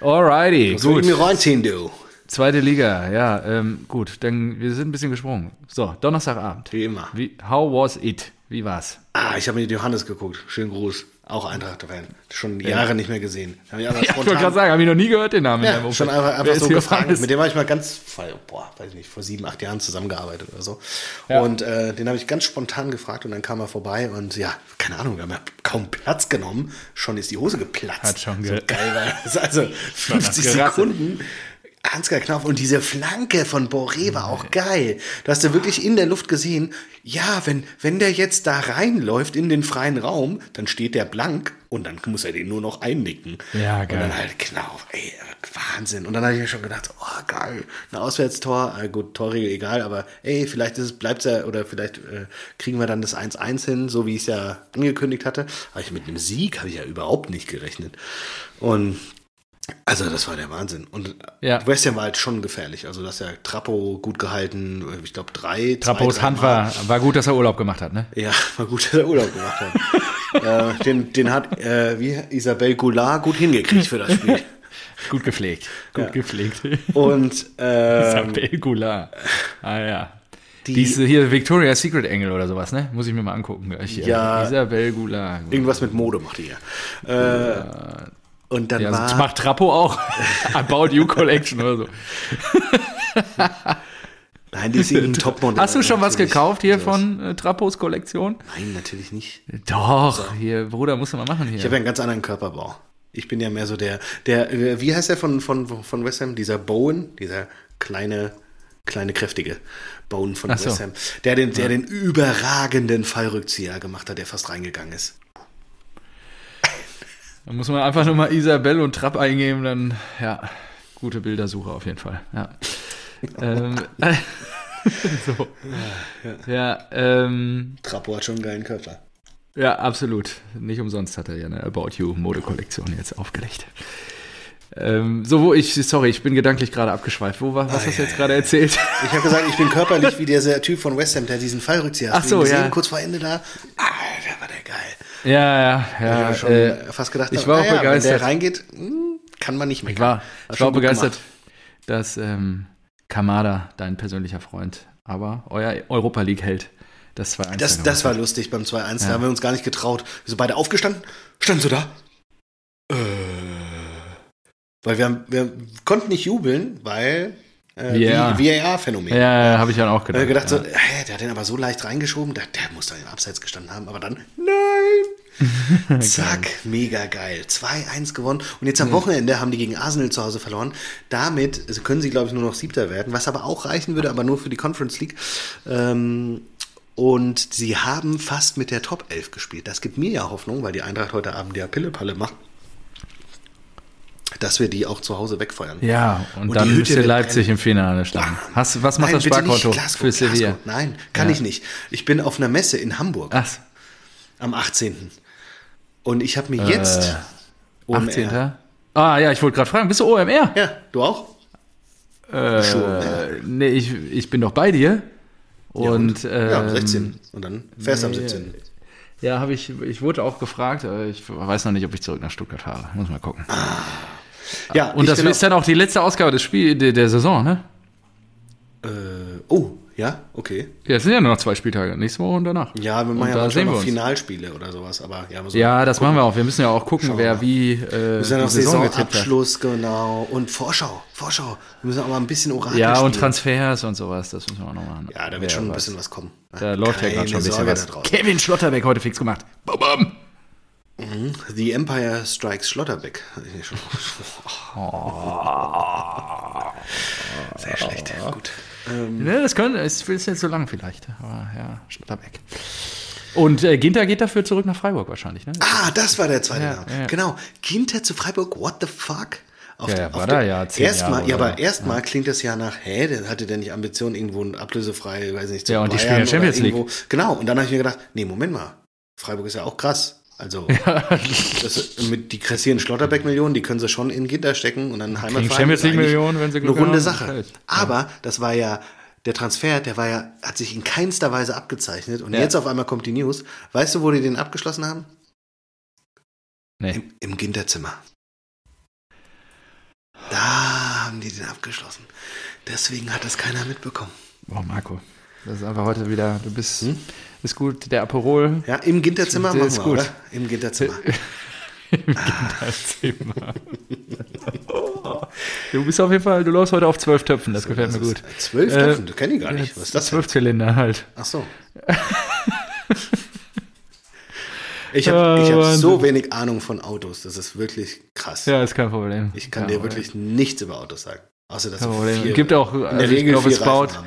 Alrighty, So gut. ich mir reinziehen, du. Zweite Liga, ja, ähm, gut. Dann wir sind ein bisschen gesprungen. So, Donnerstagabend. Wie immer. Wie, how was it? Wie war's? Ah, ich habe mit Johannes geguckt. Schönen Gruß. Auch Eintracht-Fan. Schon Jahre nicht mehr gesehen. Hab ich Ja, ich wollte gerade sagen, habe ich noch nie gehört, den Namen. Ja, schon einfach, einfach so gefragt. Johannes? Mit dem habe ich mal ganz, vor- boah, weiß nicht, vor sieben, acht Jahren zusammengearbeitet oder so. Ja. Und äh, den habe ich ganz spontan gefragt und dann kam er vorbei und ja, keine Ahnung, wir haben ja kaum Platz genommen. Schon ist die Hose geplatzt. Hat schon so ge- geil war das. Also 50 gerasselt. Sekunden. Ansgar Knauf und diese Flanke von Boré war auch geil. Da hast du wirklich in der Luft gesehen, ja, wenn, wenn der jetzt da reinläuft in den freien Raum, dann steht der blank und dann muss er den nur noch einnicken. Ja, Und geil. dann halt Knauf, ey, Wahnsinn. Und dann habe ich mir schon gedacht, oh geil, ein Auswärtstor, äh, gut, Torregel egal, aber ey, vielleicht ist es, bleibt's ja, oder vielleicht äh, kriegen wir dann das 1-1 hin, so wie ich es ja angekündigt hatte. Aber ich mit einem Sieg habe ich ja überhaupt nicht gerechnet. Und also das war der Wahnsinn. Und Ja. West Ham war halt schon gefährlich. Also das ist ja Trappo gut gehalten, ich glaube drei. Trappos zwei, Hand war, war gut, dass er Urlaub gemacht hat, ne? Ja, war gut, dass er Urlaub gemacht hat. äh, den, den hat äh, wie Isabel Goulart gut hingekriegt für das Spiel. Gut gepflegt. Gut Ja. gepflegt. Und ähm, Isabel Goulart. Ah ja. Die- Diese hier Victoria's Secret Engel oder sowas, ne? Muss ich mir mal angucken. gleich hier. Ja. Isabel Goulart. irgendwas mit Mode macht die ja. Äh, und dann Ja, war das macht Trappo auch. About You Collection oder so. nein, die ist irgendein Topmodel. Hast du schon was gekauft hier Sowas. von äh, Trappos Kollektion? Nein, natürlich nicht. Doch, hier, Bruder, musst du mal machen hier. Ich habe ja einen ganz anderen Körperbau. Ich bin ja mehr so der, der, äh, wie heißt der von, von, von West Ham? Dieser Bowen, dieser kleine, kleine, kräftige Bowen von so. West Ham. Der den, der den überragenden Fallrückzieher gemacht hat, der fast reingegangen ist. Da muss man einfach nur mal Isabel und Trapp eingeben, dann, ja, gute Bildersuche auf jeden Fall. Ja. ähm, so. Ja, ähm, Trappo hat schon einen geilen Körper. ja, absolut. Nicht umsonst hat er ja eine About You Modekollektion jetzt aufgelegt. Ähm, so, wo ich, sorry, ich bin gedanklich gerade abgeschweift. Wo war, was hast du jetzt gerade erzählt? Ich habe gesagt, ich bin körperlich wie dieser Typ von West Ham, der diesen Fallrückzieher Ach Hast du so, gesehen? ja. Kurz vor Ende da. Ah, der war der geil. Ja, ja, Ich ja. habe schon äh, fast gedacht, ich war auch naja, begeistert. Wenn der reingeht, hm, kann man nicht mehr. Ich war, ich war begeistert, dass ähm, Kamada, dein persönlicher Freund, aber euer Europa League hält. Das 2-1. Das, das war lustig beim 2-1. Ja. Da haben wir uns gar nicht getraut. Wir sind beide aufgestanden. Standen so da. Äh, weil wir, haben, wir konnten nicht jubeln, weil äh, VAR. VAR-Phänomen. Ja, ja habe ich dann auch gedacht. ich gedacht, ja. so, hä, der hat den aber so leicht reingeschoben, der, der muss da im Abseits gestanden haben. Aber dann, nein, Zack, mega geil. 2-1 gewonnen. Und jetzt am Wochenende haben die gegen Arsenal zu Hause verloren. Damit also können sie, glaube ich, nur noch Siebter werden, was aber auch reichen würde, aber nur für die Conference League. Ähm, und sie haben fast mit der Top 11 gespielt. Das gibt mir ja Hoffnung, weil die Eintracht heute Abend ja Pillepalle macht, dass wir die auch zu Hause wegfeuern. Ja, und, Und dann müsste wird Leipzig im Finale stehen. Hast, was macht Nein, das Sparkonto Glasgow, für Sevilla? Nein, kann Ja. ich nicht. Ich bin auf einer Messe in Hamburg Ach, am 18. Und ich habe mir jetzt Äh, OMR 18. Ah ja, ich wollte gerade fragen, bist du OMR? Ja, du auch? Äh, nee, ich, ich bin doch bei dir. Und, ja, am ähm, 16. Und dann fährst du am nee, 17. Ja, habe ich, ich wurde auch gefragt. äh, Ich weiß noch nicht, ob ich zurück nach Stuttgart fahre. Muss mal gucken. Ja, Und das ist dann auch die letzte Ausgabe des Spiel, der, der Saison, ne? äh, Oh, ja, okay. Ja, es sind ja nur noch zwei Spieltage, nächste Woche und danach. Ja, wir Und machen ja da manchmal sehen wir noch. Finalspiele oder sowas, aber ja, müssen Ja, das gucken. machen wir auch. Wir müssen ja auch gucken, Schauen wir wer wie äh, Wir müssen ja noch die Saison. Saisonabschluss, genau. Und Vorschau, Vorschau. Wir müssen auch mal ein bisschen Orakel Ja, und spielen. Transfers und sowas, das müssen wir auch noch machen. Ja, da wird Wer schon ein bisschen was kommen. Da läuft ja gerade schon ein bisschen Sorge was. Kevin Schlotterbeck heute fix gemacht. Bam, bam. The Empire Strikes Schlotterbeck. Sehr schlecht. Gut. Ne, das könnte, es ist jetzt so lang vielleicht, aber ja, Schlotterbeck. Und äh, Ginter geht dafür zurück nach Freiburg wahrscheinlich, ne? Ah, das war der zweite Ja, Name. ja. Genau. Ginter zu Freiburg, what the fuck? Auf Ja, der- ja, auf war da ja zehn erstmal, Jahre ja, aber erstmal klingt das ja nach, hä, der hatte der nicht Ambitionen, irgendwo ein ablösefrei, weiß nicht, zu Ja, und die Bayern spielen ja oder Champions League. irgendwo. Genau, und dann habe ich mir gedacht, nee, Moment mal, Freiburg ist ja auch krass. Also, das, mit die kassieren Schlotterbeck-Millionen, die können sie schon in Ginter stecken und dann Heimatverein Champions ist eigentlich League-Millionen, wenn sie Glück Eine runde haben, Sache. Aber das war ja, der Transfer, der war ja, hat sich in keinster Weise abgezeichnet und Ja. jetzt auf einmal kommt die News. Weißt du, wo die den abgeschlossen haben? Nee. Im, im Ginterzimmer. Da haben die den abgeschlossen. Deswegen hat das keiner mitbekommen. Boah, Marco, das ist einfach heute wieder, du bist, Hm? Ist gut, der Aperol Ja, im Ginterzimmer Das machen ist wir, gut. oder? Im Ginterzimmer. das Thema. Du bist auf jeden Fall, du läufst heute auf zwölf Töpfen, das gefällt mir gut. Zwölf Äh, Töpfen, das kenne ich gar nicht. Was ist das? Zwölf Zylinder halt. Ach so. Ich habe ich hab Wahnsinn. so wenig Ahnung von Autos. Das ist wirklich krass. Ja, ist kein Problem. Ich kann ja, dir aber- wirklich nichts über Autos sagen. Außer dass Kein Problem. vier, Gibt auch, also ich glaube, es baut. Haben.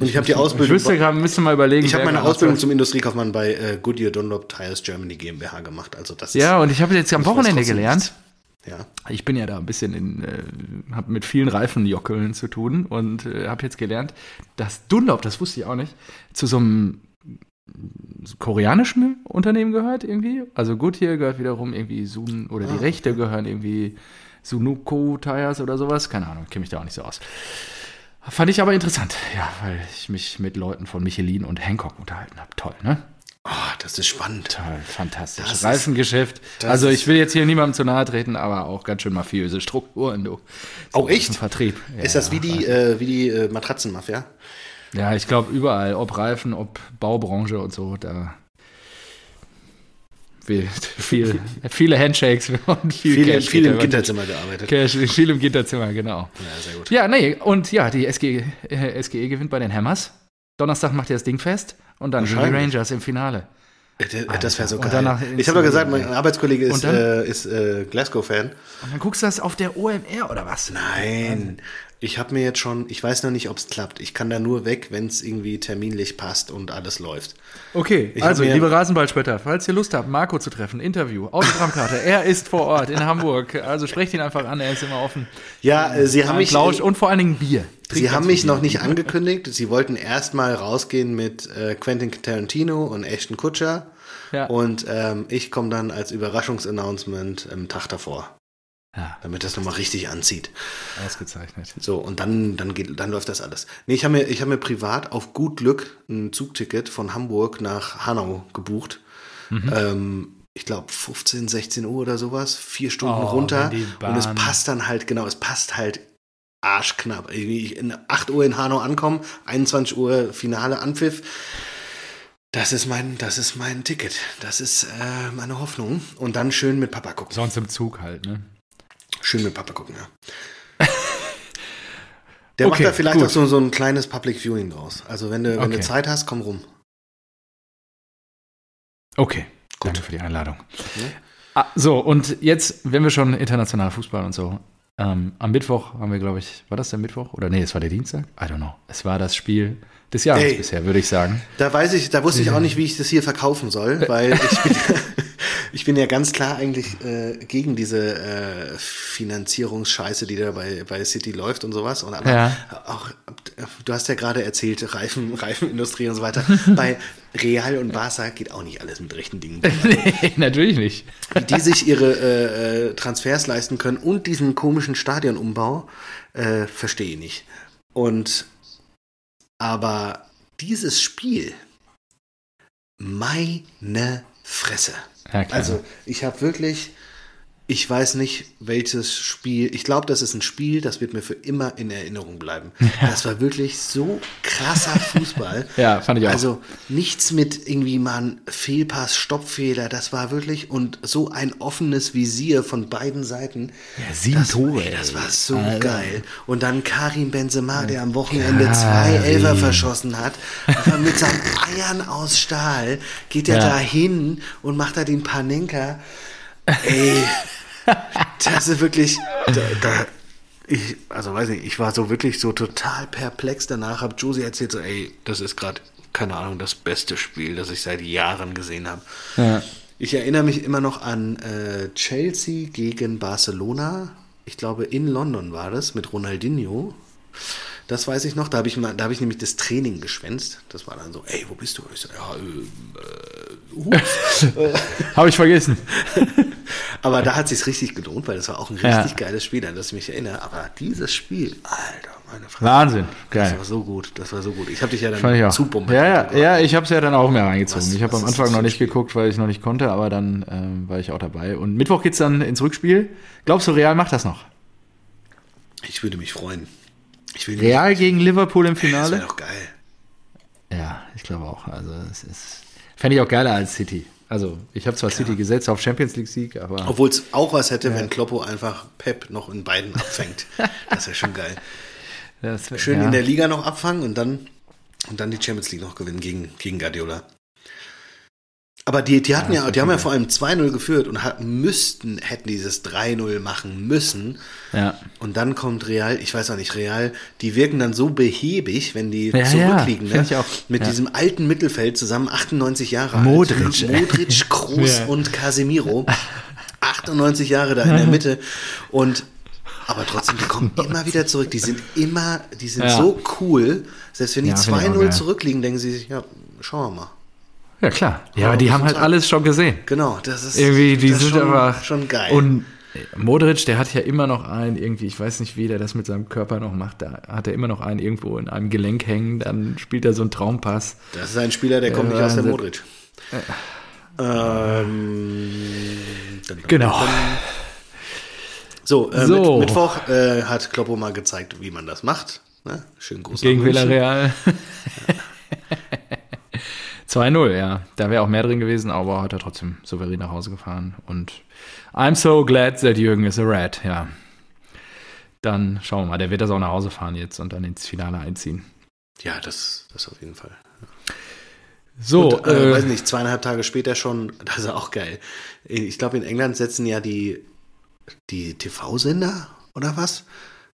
Und ich habe die Ich Ausbildung. wüsste gerade, müsste mal überlegen. Ich habe meine Ausbildung zum Industriekaufmann bei äh, Goodyear Dunlop Tires Germany GmbH gemacht. Also das Ja, und ich habe jetzt am Ich Wochenende gelernt. Ja. Ich bin ja da ein bisschen in, äh, habe mit vielen Reifenjockeln zu tun und äh, habe jetzt gelernt, dass Dunlop, das wusste ich auch nicht, zu so einem koreanischen Unternehmen gehört irgendwie. Also Goodyear gehört wiederum irgendwie Sun oder die Ah, Rechte gehören irgendwie Sunuko Tires oder sowas. Keine Ahnung, kenne mich da auch nicht so aus. Fand ich aber interessant, ja, weil ich mich mit Leuten von Michelin und Hancock unterhalten habe. Toll, ne? Oh, das ist spannend. Toll, fantastisch. Das Reifengeschäft. Also ist- ich will jetzt hier niemandem zu nahe treten, aber auch ganz schön mafiöse Strukturen, du. Oh, echt? Im Vertrieb. Ja, ist das wie die, äh, wie die äh, Matratzenmafia? Ja, ich glaube überall, ob Reifen, ob Baubranche und so, da viel, viel, viele Handshakes und viel, Viel, Cash. viel im da Ginterzimmer gearbeitet. Cash, viel im Ginterzimmer, genau. Ja, sehr gut. Ja, nee, und ja, die SG, äh, SGE gewinnt bei den Hammers. Donnerstag macht ihr das Ding fest und dann die. Rangers im Finale. Äh, der- Das wäre so geil. Ich habe ja gesagt, mein Arbeitskollege ist, äh, ist äh, Glasgow-Fan. Und dann guckst du das auf der OMR oder was? Nein, ich habe mir jetzt schon, ich weiß noch nicht, ob es klappt. Ich kann da nur weg, wenn es irgendwie terminlich passt und alles läuft. Okay, Ich also liebe Rasenballspötter, falls ihr Lust habt, Marco zu treffen, Interview, Autogrammkarte, er ist vor Ort in Hamburg, also sprecht ihn einfach an, er ist immer offen. Ja, äh, sie haben mich, Plausch und vor allen Dingen Bier. Trinkt sie haben mich noch Bier. nicht angekündigt. Sie wollten erst mal rausgehen mit äh, Quentin Tarantino und Ashton Kutcher. Ja. Und ähm, ich komme dann als Überraschungsannouncement am Tag davor, Ja, damit das nochmal richtig anzieht. ausgezeichnet. So, und dann, dann, geht, dann läuft das alles. Nee, ich habe mir, ich hab mir privat auf gut Glück ein Zugticket von Hamburg nach Hanau gebucht. Mhm. Ähm, ich glaube 15, 16 Uhr oder sowas, vier Stunden Oh, runter. Und es passt dann halt, genau, es passt halt arschknapp. Ich in 8 Uhr in Hanau ankommen, 21 Uhr Finale Anpfiff. Das ist mein, das ist mein Ticket. Das ist äh, meine Hoffnung. Und dann schön mit Papa gucken. Sonst im Zug halt, ne? Schön mit Papa gucken, ja. Der Okay, macht da vielleicht gut. auch so, so ein kleines Public Viewing draus. Also wenn du, wenn du Okay. Zeit hast, komm rum. Okay, Gut. danke für die Einladung. Ja. Ah, so, und jetzt, wenn wir schon international Fußball und so, ähm, am Mittwoch haben wir, glaube ich, war das der Mittwoch? Oder nee, es war der Dienstag? I don't know. Es war das Spiel des Jahres Ey, bisher, würde ich sagen. Da weiß ich, da wusste ich auch nicht, wie ich das hier verkaufen soll, weil ich bin, ich bin ja ganz klar eigentlich äh, gegen diese äh, Finanzierungsscheiße, die da bei, bei City läuft und sowas. Und aber ja. auch, du hast ja gerade erzählt, Reifen, Reifenindustrie und so weiter. bei Real und Barca geht auch nicht alles mit rechten Dingen. nee, natürlich nicht. Wie die sich ihre äh, äh, Transfers leisten können und diesen komischen Stadionumbau, äh, verstehe ich nicht. Und aber dieses Spiel, meine Fresse. Ja, also ich habe wirklich, ich weiß nicht, welches Spiel. Ich glaube, das ist ein Spiel, das wird mir für immer in Erinnerung bleiben. Ja. Das war wirklich so krasser Fußball. ja, fand ich auch. Also nichts mit irgendwie mal ein Fehlpass, Stoppfehler. Das war wirklich und so ein offenes Visier von beiden Seiten. Ja, sieben das, Tore. Ey, das war so Alter. geil. Und dann Karim Benzema, der am Wochenende Karim. zwei Elfer verschossen hat, mit seinen Eiern aus Stahl geht er ja. da hin und macht da den Panenka. Ey, das ist wirklich, da, da, ich, also weiß nicht, ich war so wirklich so total perplex danach, habe Josie erzählt, so, ey, das ist gerade, keine Ahnung, das beste Spiel, das ich seit Jahren gesehen habe. Ja. Ich erinnere mich immer noch an äh, Chelsea gegen Barcelona. Ich glaube, in London war das mit Ronaldinho. Das weiß ich noch. Da habe ich, mal, da hab ich nämlich das Training geschwänzt. Das war dann so, ey, wo bist du? Ich so, ja, äh, äh, habe ich vergessen. Aber da hat es sich richtig gelohnt, weil das war auch ein richtig ja. geiles Spiel, an das ich mich erinnere. Aber dieses Spiel, Alter, meine Frage. Wahnsinn, geil. Das war so gut, das war so gut. Ich habe dich ja dann zubomben. Ja, ja, ja, ich habe es ja dann auch mehr reingezogen. Was, ich habe am Anfang noch nicht Spiel? geguckt, weil ich noch nicht konnte, aber dann ähm, war ich auch dabei. Und Mittwoch geht es dann ins Rückspiel. Glaubst du, Real macht das noch? Ich würde mich freuen. Real gegen Liverpool im Finale? Das wäre doch geil. Ja, ich glaube auch. Also es ist, fände ich auch geiler als City. Also ich habe zwar Klar. City gesetzt auf Champions League Sieg, aber obwohl es auch was hätte, ja. wenn Kloppo einfach Pep noch in beiden abfängt. das wäre schon geil. Wär, Schön ja. in der Liga noch abfangen und dann und dann die Champions League noch gewinnen gegen, gegen Guardiola. Aber die, die hatten ja, ja die haben ja vor allem 2-0 geführt und hat, müssten, hätten dieses 3-0 machen müssen. Ja. Und dann kommt Real, ich weiß auch nicht, Real, die wirken dann so behäbig, wenn die ja, zurückliegen, ja, ne? Mit diesem alten Mittelfeld zusammen, 98 Jahre Modric. alt. Modric, Kroos und Casemiro. 98 Jahre da in der Mitte. Und aber trotzdem, die kommen immer wieder zurück. Die sind immer, die sind so cool. Selbst wenn die 2-0 zurückliegen, denken sie sich, ja, schauen wir mal. Ja, klar. Ja, aber die haben halt alles schon gesehen. Genau, das ist irgendwie, die sind schon, aber schon geil. Und Modric, der hat ja immer noch einen, irgendwie, ich weiß nicht, wie der das mit seinem Körper noch macht, da hat er immer noch einen irgendwo in einem Gelenk hängen, dann spielt er so einen Traumpass. Das ist ein Spieler, der, kommt nicht aus der Modric. Äh, ähm, genau. So, äh, so. Mit, Mittwoch äh, hat Kloppo mal gezeigt, wie man das macht. Ne? Schön groß. Gegen Villarreal. Ja. 2-0, ja. Da wäre auch mehr drin gewesen, aber hat er trotzdem souverän nach Hause gefahren. Und I'm so glad that Jürgen is a rat, ja. Dann schauen wir mal, der wird das auch nach Hause fahren jetzt und dann ins Finale einziehen. Ja, das, das auf jeden Fall. So, und, äh, äh, weiß nicht, zweieinhalb Tage später schon, das ist auch geil. Ich glaube, in England setzen ja die, die TV-Sender oder was?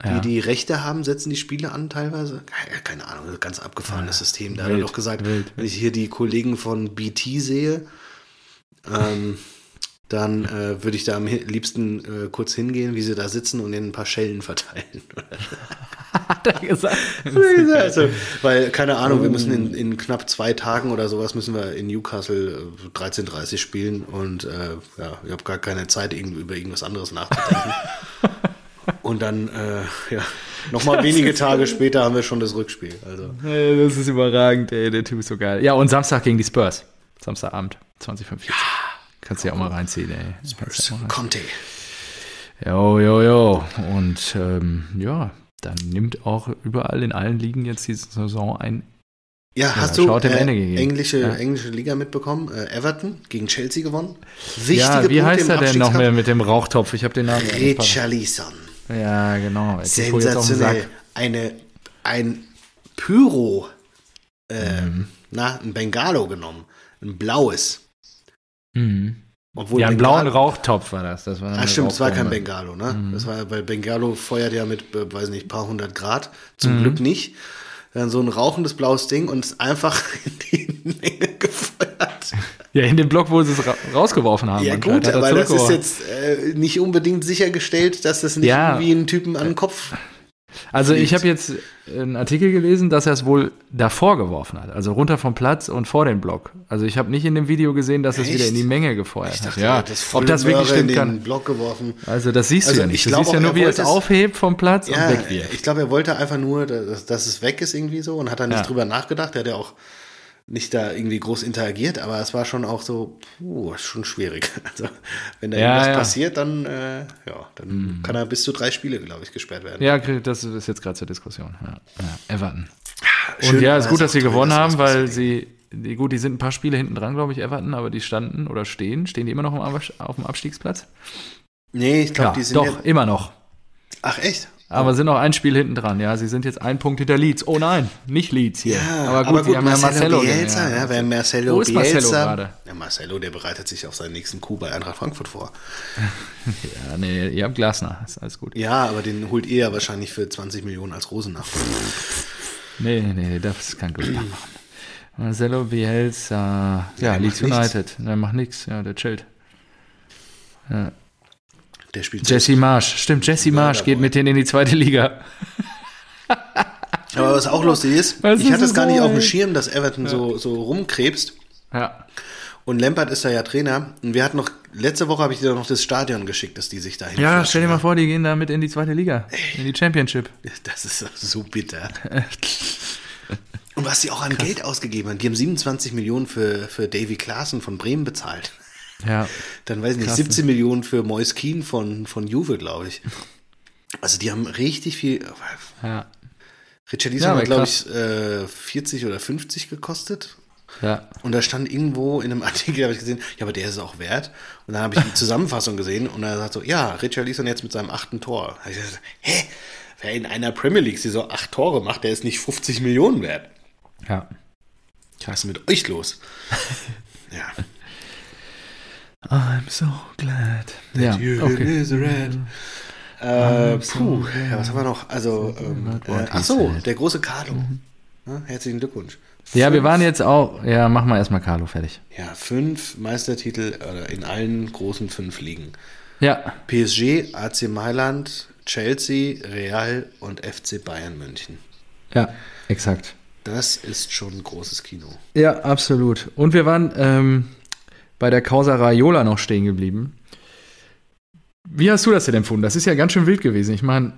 Die ja. die Rechte haben, setzen die Spiele an teilweise. Keine Ahnung, ganz abgefahrenes ja, System. Da wild, hat er doch gesagt, wild. wenn ich hier die Kollegen von BT sehe, ähm, dann äh, würde ich da am liebsten äh, kurz hingehen, wie sie da sitzen und ihnen ein paar Schellen verteilen. Hat er gesagt? also, weil, keine Ahnung, wir müssen in, in, knapp zwei Tagen oder sowas müssen wir in Newcastle 13.30 äh, spielen und äh, ja, ich habe gar keine Zeit, über irgendwas anderes nachzudenken. Und dann, äh, ja, nochmal wenige Tage später haben wir schon das Rückspiel. Also. Das ist überragend, ey, der Typ ist so geil. Ja, und Samstag gegen die Spurs. Samstagabend, 2045. Ja. Kannst du ja auch mal reinziehen, ey. Spurs, Conte. Jo, jo, jo. Und ähm, ja, dann nimmt auch überall in allen Ligen jetzt diese Saison ein ja, hast ja, du äh, englische, ja. englische Liga mitbekommen? Äh, Everton gegen Chelsea gewonnen. Wichtige ja, wie Punkte heißt er denn noch mehr mit dem Rauchtopf? Ich habe den Namen. Richarlison. Ja, genau. Sensationell. Eine, ein Pyro, äh, mhm. na, ein Bengalo genommen. Ein blaues. Mhm. Obwohl ja, Bengalo- blauen Rauchtopf war das. das war Ah, eine stimmt, es war kein. Bengalo, ne? Mhm. Das war, weil Bengalo feuert ja mit, äh, weiß nicht, paar hundert Grad. Zum Mhm. Glück nicht. Dann so ein rauchendes blaues Ding und ist einfach in die Menge gefeuert. Ja, in dem Block, wo sie es ra rausgeworfen haben. Ja, gut, hat er aber das ist jetzt äh, nicht unbedingt sichergestellt, dass das nicht Ja. irgendwie einen Typen an den Kopf. Also ich fliegt. habe jetzt einen Artikel gelesen, dass er es wohl davor geworfen hat, also runter vom Platz und vor den Block. Also ich habe nicht in dem Video gesehen, dass es Echt? wieder in die Menge gefeuert Ich hat. dachte, Ja, hat das ob das wirklich stimmt in kann. Block geworfen. Also das siehst Also du ja nicht. ich Du siehst ja auch, nur, er wie er es es- aufhebt vom Platz Ja, und wegwirft. ich glaube, er wollte einfach nur, dass, dass es weg ist irgendwie so und hat da nicht Ja. drüber nachgedacht. Er hat ja auch nicht da irgendwie groß interagiert, aber es war schon auch so, puh, ist schon schwierig. Also wenn da Ja, irgendwas ja. Mhm. passiert, dann, äh, ja, dann kann er bis zu drei Spiele, glaube ich, gesperrt werden. Ja, das ist jetzt gerade zur Diskussion. Ja. Everton. Schön, und ja, aber ist gut, es dass sie toll, gewonnen dass haben, weil sie, die, gut, die sind ein paar Spiele hinten dran, glaube ich, Everton, aber die standen oder stehen, stehen die immer noch auf dem Abstiegsplatz? Nee, ich glaube, die sind doch, immer noch. Ach, echt? Aber sind noch ein Spiel hinten dran, ja. Sie sind jetzt ein Punkt hinter Leeds. Oh nein, nicht Leeds hier. Ja, aber gut, sie haben ja Marcelo. Bielsa, ja. ja, wer Marcelo Wo ist Marcelo Bielsa, gerade? Ja, Marcelo, der bereitet sich auf seinen nächsten Coup bei Eintracht Frankfurt vor. Ja, nee, ihr habt Glasner, ist alles gut. Ja, aber den holt ihr ja wahrscheinlich für 20 Millionen als Rosen nach. Nee, nee, das kann gut machen. Marcelo Bielsa, ja, der Leeds macht nichts. United. Der macht nichts, ja, der chillt. Der spielt Jesse Marsch, stimmt, Jesse Marsch geht mit denen in die zweite Liga. Aber was auch lustig ist, Was ich ist hatte es gar nicht so, auf dem ey? Schirm, dass Everton so, so rumkrebst. Ja. Und Lampard ist da ja Trainer. Und wir hatten noch, letzte Woche habe ich dir noch das Stadion geschickt, dass die sich da Ja, stell dir mal vor, die gehen damit in die zweite Liga, in die Championship. Das ist so bitter. Und was die auch an Geld ausgegeben haben. Die haben 27 Millionen für, für Davy Klaassen von Bremen bezahlt. Ja, Dann weiß ich nicht, Krass, 17 Millionen für Mois Keane von, von Juve, glaube ich. Also die haben richtig viel. ja, Richard Ja, hat, glaube ich, äh, 40 oder 50 gekostet. ja. Und da stand irgendwo in einem Artikel, habe ich gesehen, ja, aber der ist auch wert. Und dann habe ich die Zusammenfassung gesehen und er sagt so, ja, Richard Leeson jetzt mit seinem achten Tor. Da ich gesagt, hä? Wer in einer Premier League so acht Tore macht, der ist nicht 50 Millionen wert. ja. Was ist mit euch los? ja. I'm so glad. Ja, okay. is red. Äh, puh, ja, was haben wir noch? Also, ähm, äh, ach so, der große Carlo. Ja, herzlichen Glückwunsch. Ja, wir waren jetzt auch. Ja, mach mal erstmal Carlo fertig. Ja, fünf Meistertitel äh, in allen großen fünf Ligen. Ja, PSG, AC Mailand, Chelsea, Real und FC Bayern München. ja, exakt. Das ist schon ein großes Kino. Ja, absolut. Und wir waren ähm, bei der Causa Raiola noch stehen geblieben. Wie hast du das denn empfunden? Das ist ja ganz schön wild gewesen. Ich meine,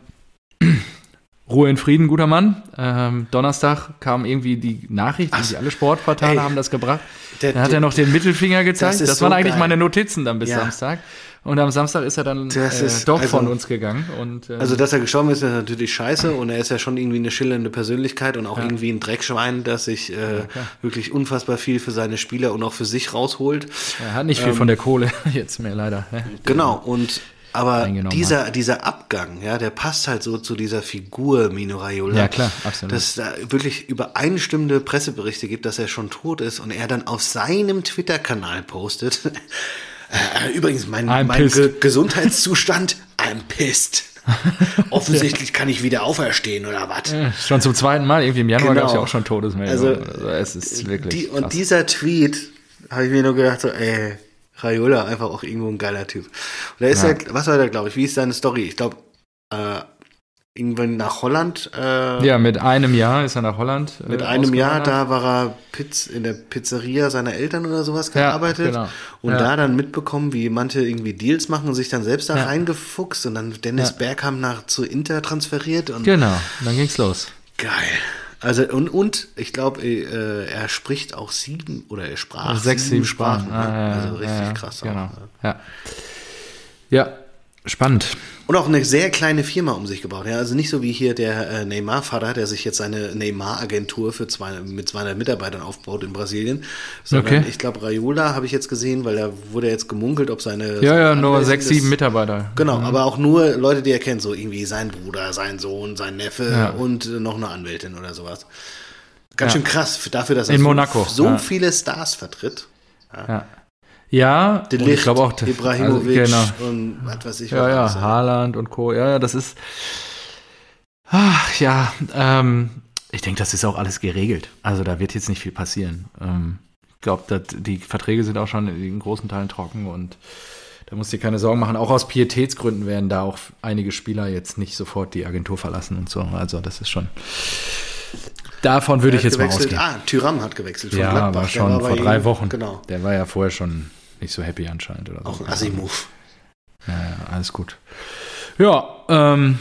Ruhe in Frieden, guter Mann. Ähm, Donnerstag kam irgendwie die Nachricht, Ach, die alle Sportportale ey. haben das gebracht. Der- Dann hat der- er noch den Mittelfinger gezeigt. Das Das, waren so eigentlich geil. meine Notizen dann bis Ja. Samstag. Und am Samstag ist er dann äh, doch also- von uns gegangen. Und, ähm, Also, dass er gestorben ist, ist natürlich scheiße und er ist ja schon irgendwie eine schillernde Persönlichkeit und auch irgendwie ein Dreckschwein, das sich äh, wirklich unfassbar viel für seine Spieler und auch für sich rausholt. er hat nicht viel ähm, von der Kohle jetzt mehr, leider. Genau, und aber dieser, dieser Abgang, ja, der passt halt so zu dieser Figur Mino Raiola. Ja, klar, absolut. Dass es da wirklich übereinstimmende Presseberichte gibt, dass er schon tot ist und er dann auf seinem Twitter-Kanal postet. Äh, Übrigens, mein, I'm mein. Ge Gesundheitszustand, I'm pissed. Offensichtlich kann ich wieder auferstehen oder was. Ja, Schon zum zweiten Mal, irgendwie im Januar Genau. gab es ja auch schon Todesmeldungen. Also, Also, es ist wirklich. Die, und dieser Tweet, habe ich mir nur gedacht, so, ey, Raiola, einfach auch irgendwo ein geiler Typ. Und da ist Ja. er, was war der, glaube ich, wie ist seine Story? Ich glaube, äh, irgendwann nach Holland, äh, ja, mit einem Jahr ist er nach Holland. äh, mit einem Jahr, da war er Piz, in der Pizzeria seiner Eltern oder sowas Ja, gearbeitet. genau. Und Ja. da dann mitbekommen, wie manche irgendwie Deals machen und sich dann selbst da Ja. reingefuchst und dann Dennis Ja. Bergkamp nach zu Inter transferiert und Genau, dann ging's los. Geil. Also und, und ich glaube, äh, er spricht auch sieben oder er sprach Also sechs, sieben Sprachen. Sprachen. ne? Ah, ja, also ja, richtig ja, krass. Genau. Auch, ne? Ja. ja, spannend. Und auch eine sehr kleine Firma um sich gebaut. Ja, also nicht so wie hier der äh, Neymar-Vater, der sich jetzt seine Neymar-Agentur für zwei, mit 200 Mitarbeitern aufbaut in Brasilien. Sondern Okay. ich glaube, Raiola habe ich jetzt gesehen, weil da wurde jetzt gemunkelt, ob seine. Ja, ja, nur sechs, sieben Mitarbeiter. Genau, aber auch nur Leute, die er kennt, so irgendwie sein Bruder, sein Sohn, sein Neffe Ja. und äh, noch eine Anwältin oder sowas. Ganz Ja. schön krass für- dafür, dass er In so, Monaco, so ja. viele Stars vertritt. Ja. Ja, De und ich glaube auch Ibrahimovic also, genau. und was weiß ich. Ja, ja, alles, Haaland und Co. Ja, ja, das ist. Ach ja, ähm, ich denke, das ist auch alles geregelt. Also da wird jetzt nicht viel passieren. Ähm, ich glaube, die Verträge sind auch schon in großen Teilen trocken und da musst du dir keine Sorgen machen. Auch aus Pietätsgründen werden da auch einige Spieler jetzt nicht sofort die Agentur verlassen und so. Also das ist schon. Davon würde ich jetzt mal gewechselt. ausgehen. Ah, Tyram hat gewechselt von ja, Gladbach. Der schon war vor drei ihm- Wochen. Genau. Der war ja vorher schon nicht so happy anscheinend oder so. Auch ein Assi-Move. Ja, ja, alles gut. Ja, ähm,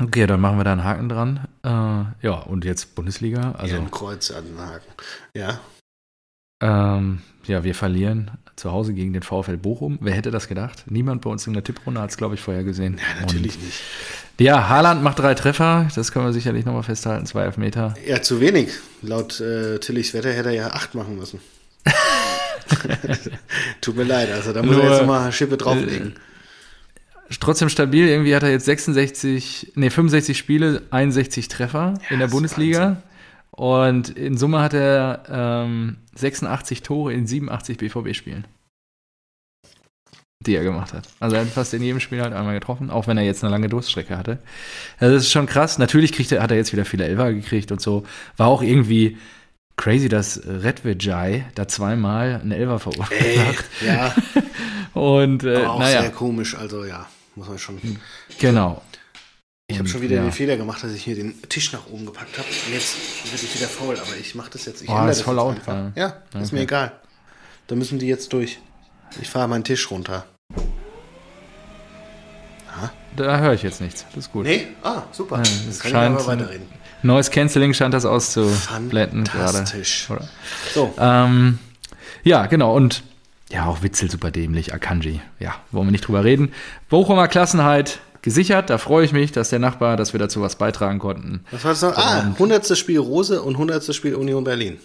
okay, dann machen wir da einen Haken dran. Äh, ja, und jetzt Bundesliga. Also Also, ein Kreuz an den Haken. Ja. ähm, ja, wir verlieren zu Hause gegen den VfL Bochum. Wer hätte das gedacht? Niemand bei uns in der Tipprunde hat es, glaube ich, vorher gesehen. Ja, natürlich nicht. Und, ja, Haaland macht drei Treffer. Das können wir sicherlich nochmal festhalten. Zwei Elfmeter. Ja, zu wenig. Laut äh, Tillichs Wetter hätte er ja acht machen müssen. Tut mir leid, also da muss Nur, er jetzt nochmal Schippe drauflegen. Trotzdem stabil. Irgendwie hat er jetzt 66, nee, 65 Spiele, 61 Treffer in der Bundesliga. Und in Summe hat er ähm, 86 Tore in 87 BVB-Spielen. Die er gemacht hat. Also er hat fast in jedem Spiel halt einmal getroffen, auch wenn er jetzt eine lange Durststrecke hatte. Also das ist schon krass. Natürlich kriegt er, hat er jetzt wieder viele Elfer gekriegt und so. War auch irgendwie crazy, dass Redvijay da zweimal einen Elfer verursacht hat. ja, Und äh, aber auch naja, sehr komisch. Also ja, muss man schon. genau. Ich habe schon wieder ja. den Fehler gemacht, dass ich hier den Tisch nach oben gepackt habe. Und jetzt werde ich wieder faul, aber ich mache das jetzt. Ich Oh, ändere ist das voll laut, ja. Ja, ist Okay. mir egal. Da müssen die jetzt durch. Ich fahre meinen Tisch runter. Da höre ich jetzt nichts. Das ist gut. Nee? Ah, super. Ja, Dann es kann scheint- ich aber weiterreden. Neues Canceling scheint das auszublenden gerade. Fantastisch. So, Ähm, ja, genau. Und ja, auch Witzel super dämlich. Akanji. Ja, wollen wir nicht drüber reden. Bochumer Klassenheit gesichert. Da freue ich mich, dass der Nachbar, dass wir dazu was beitragen konnten. was war das noch? Ah, 100. Spiel Rose und 100. Spiel Union Berlin.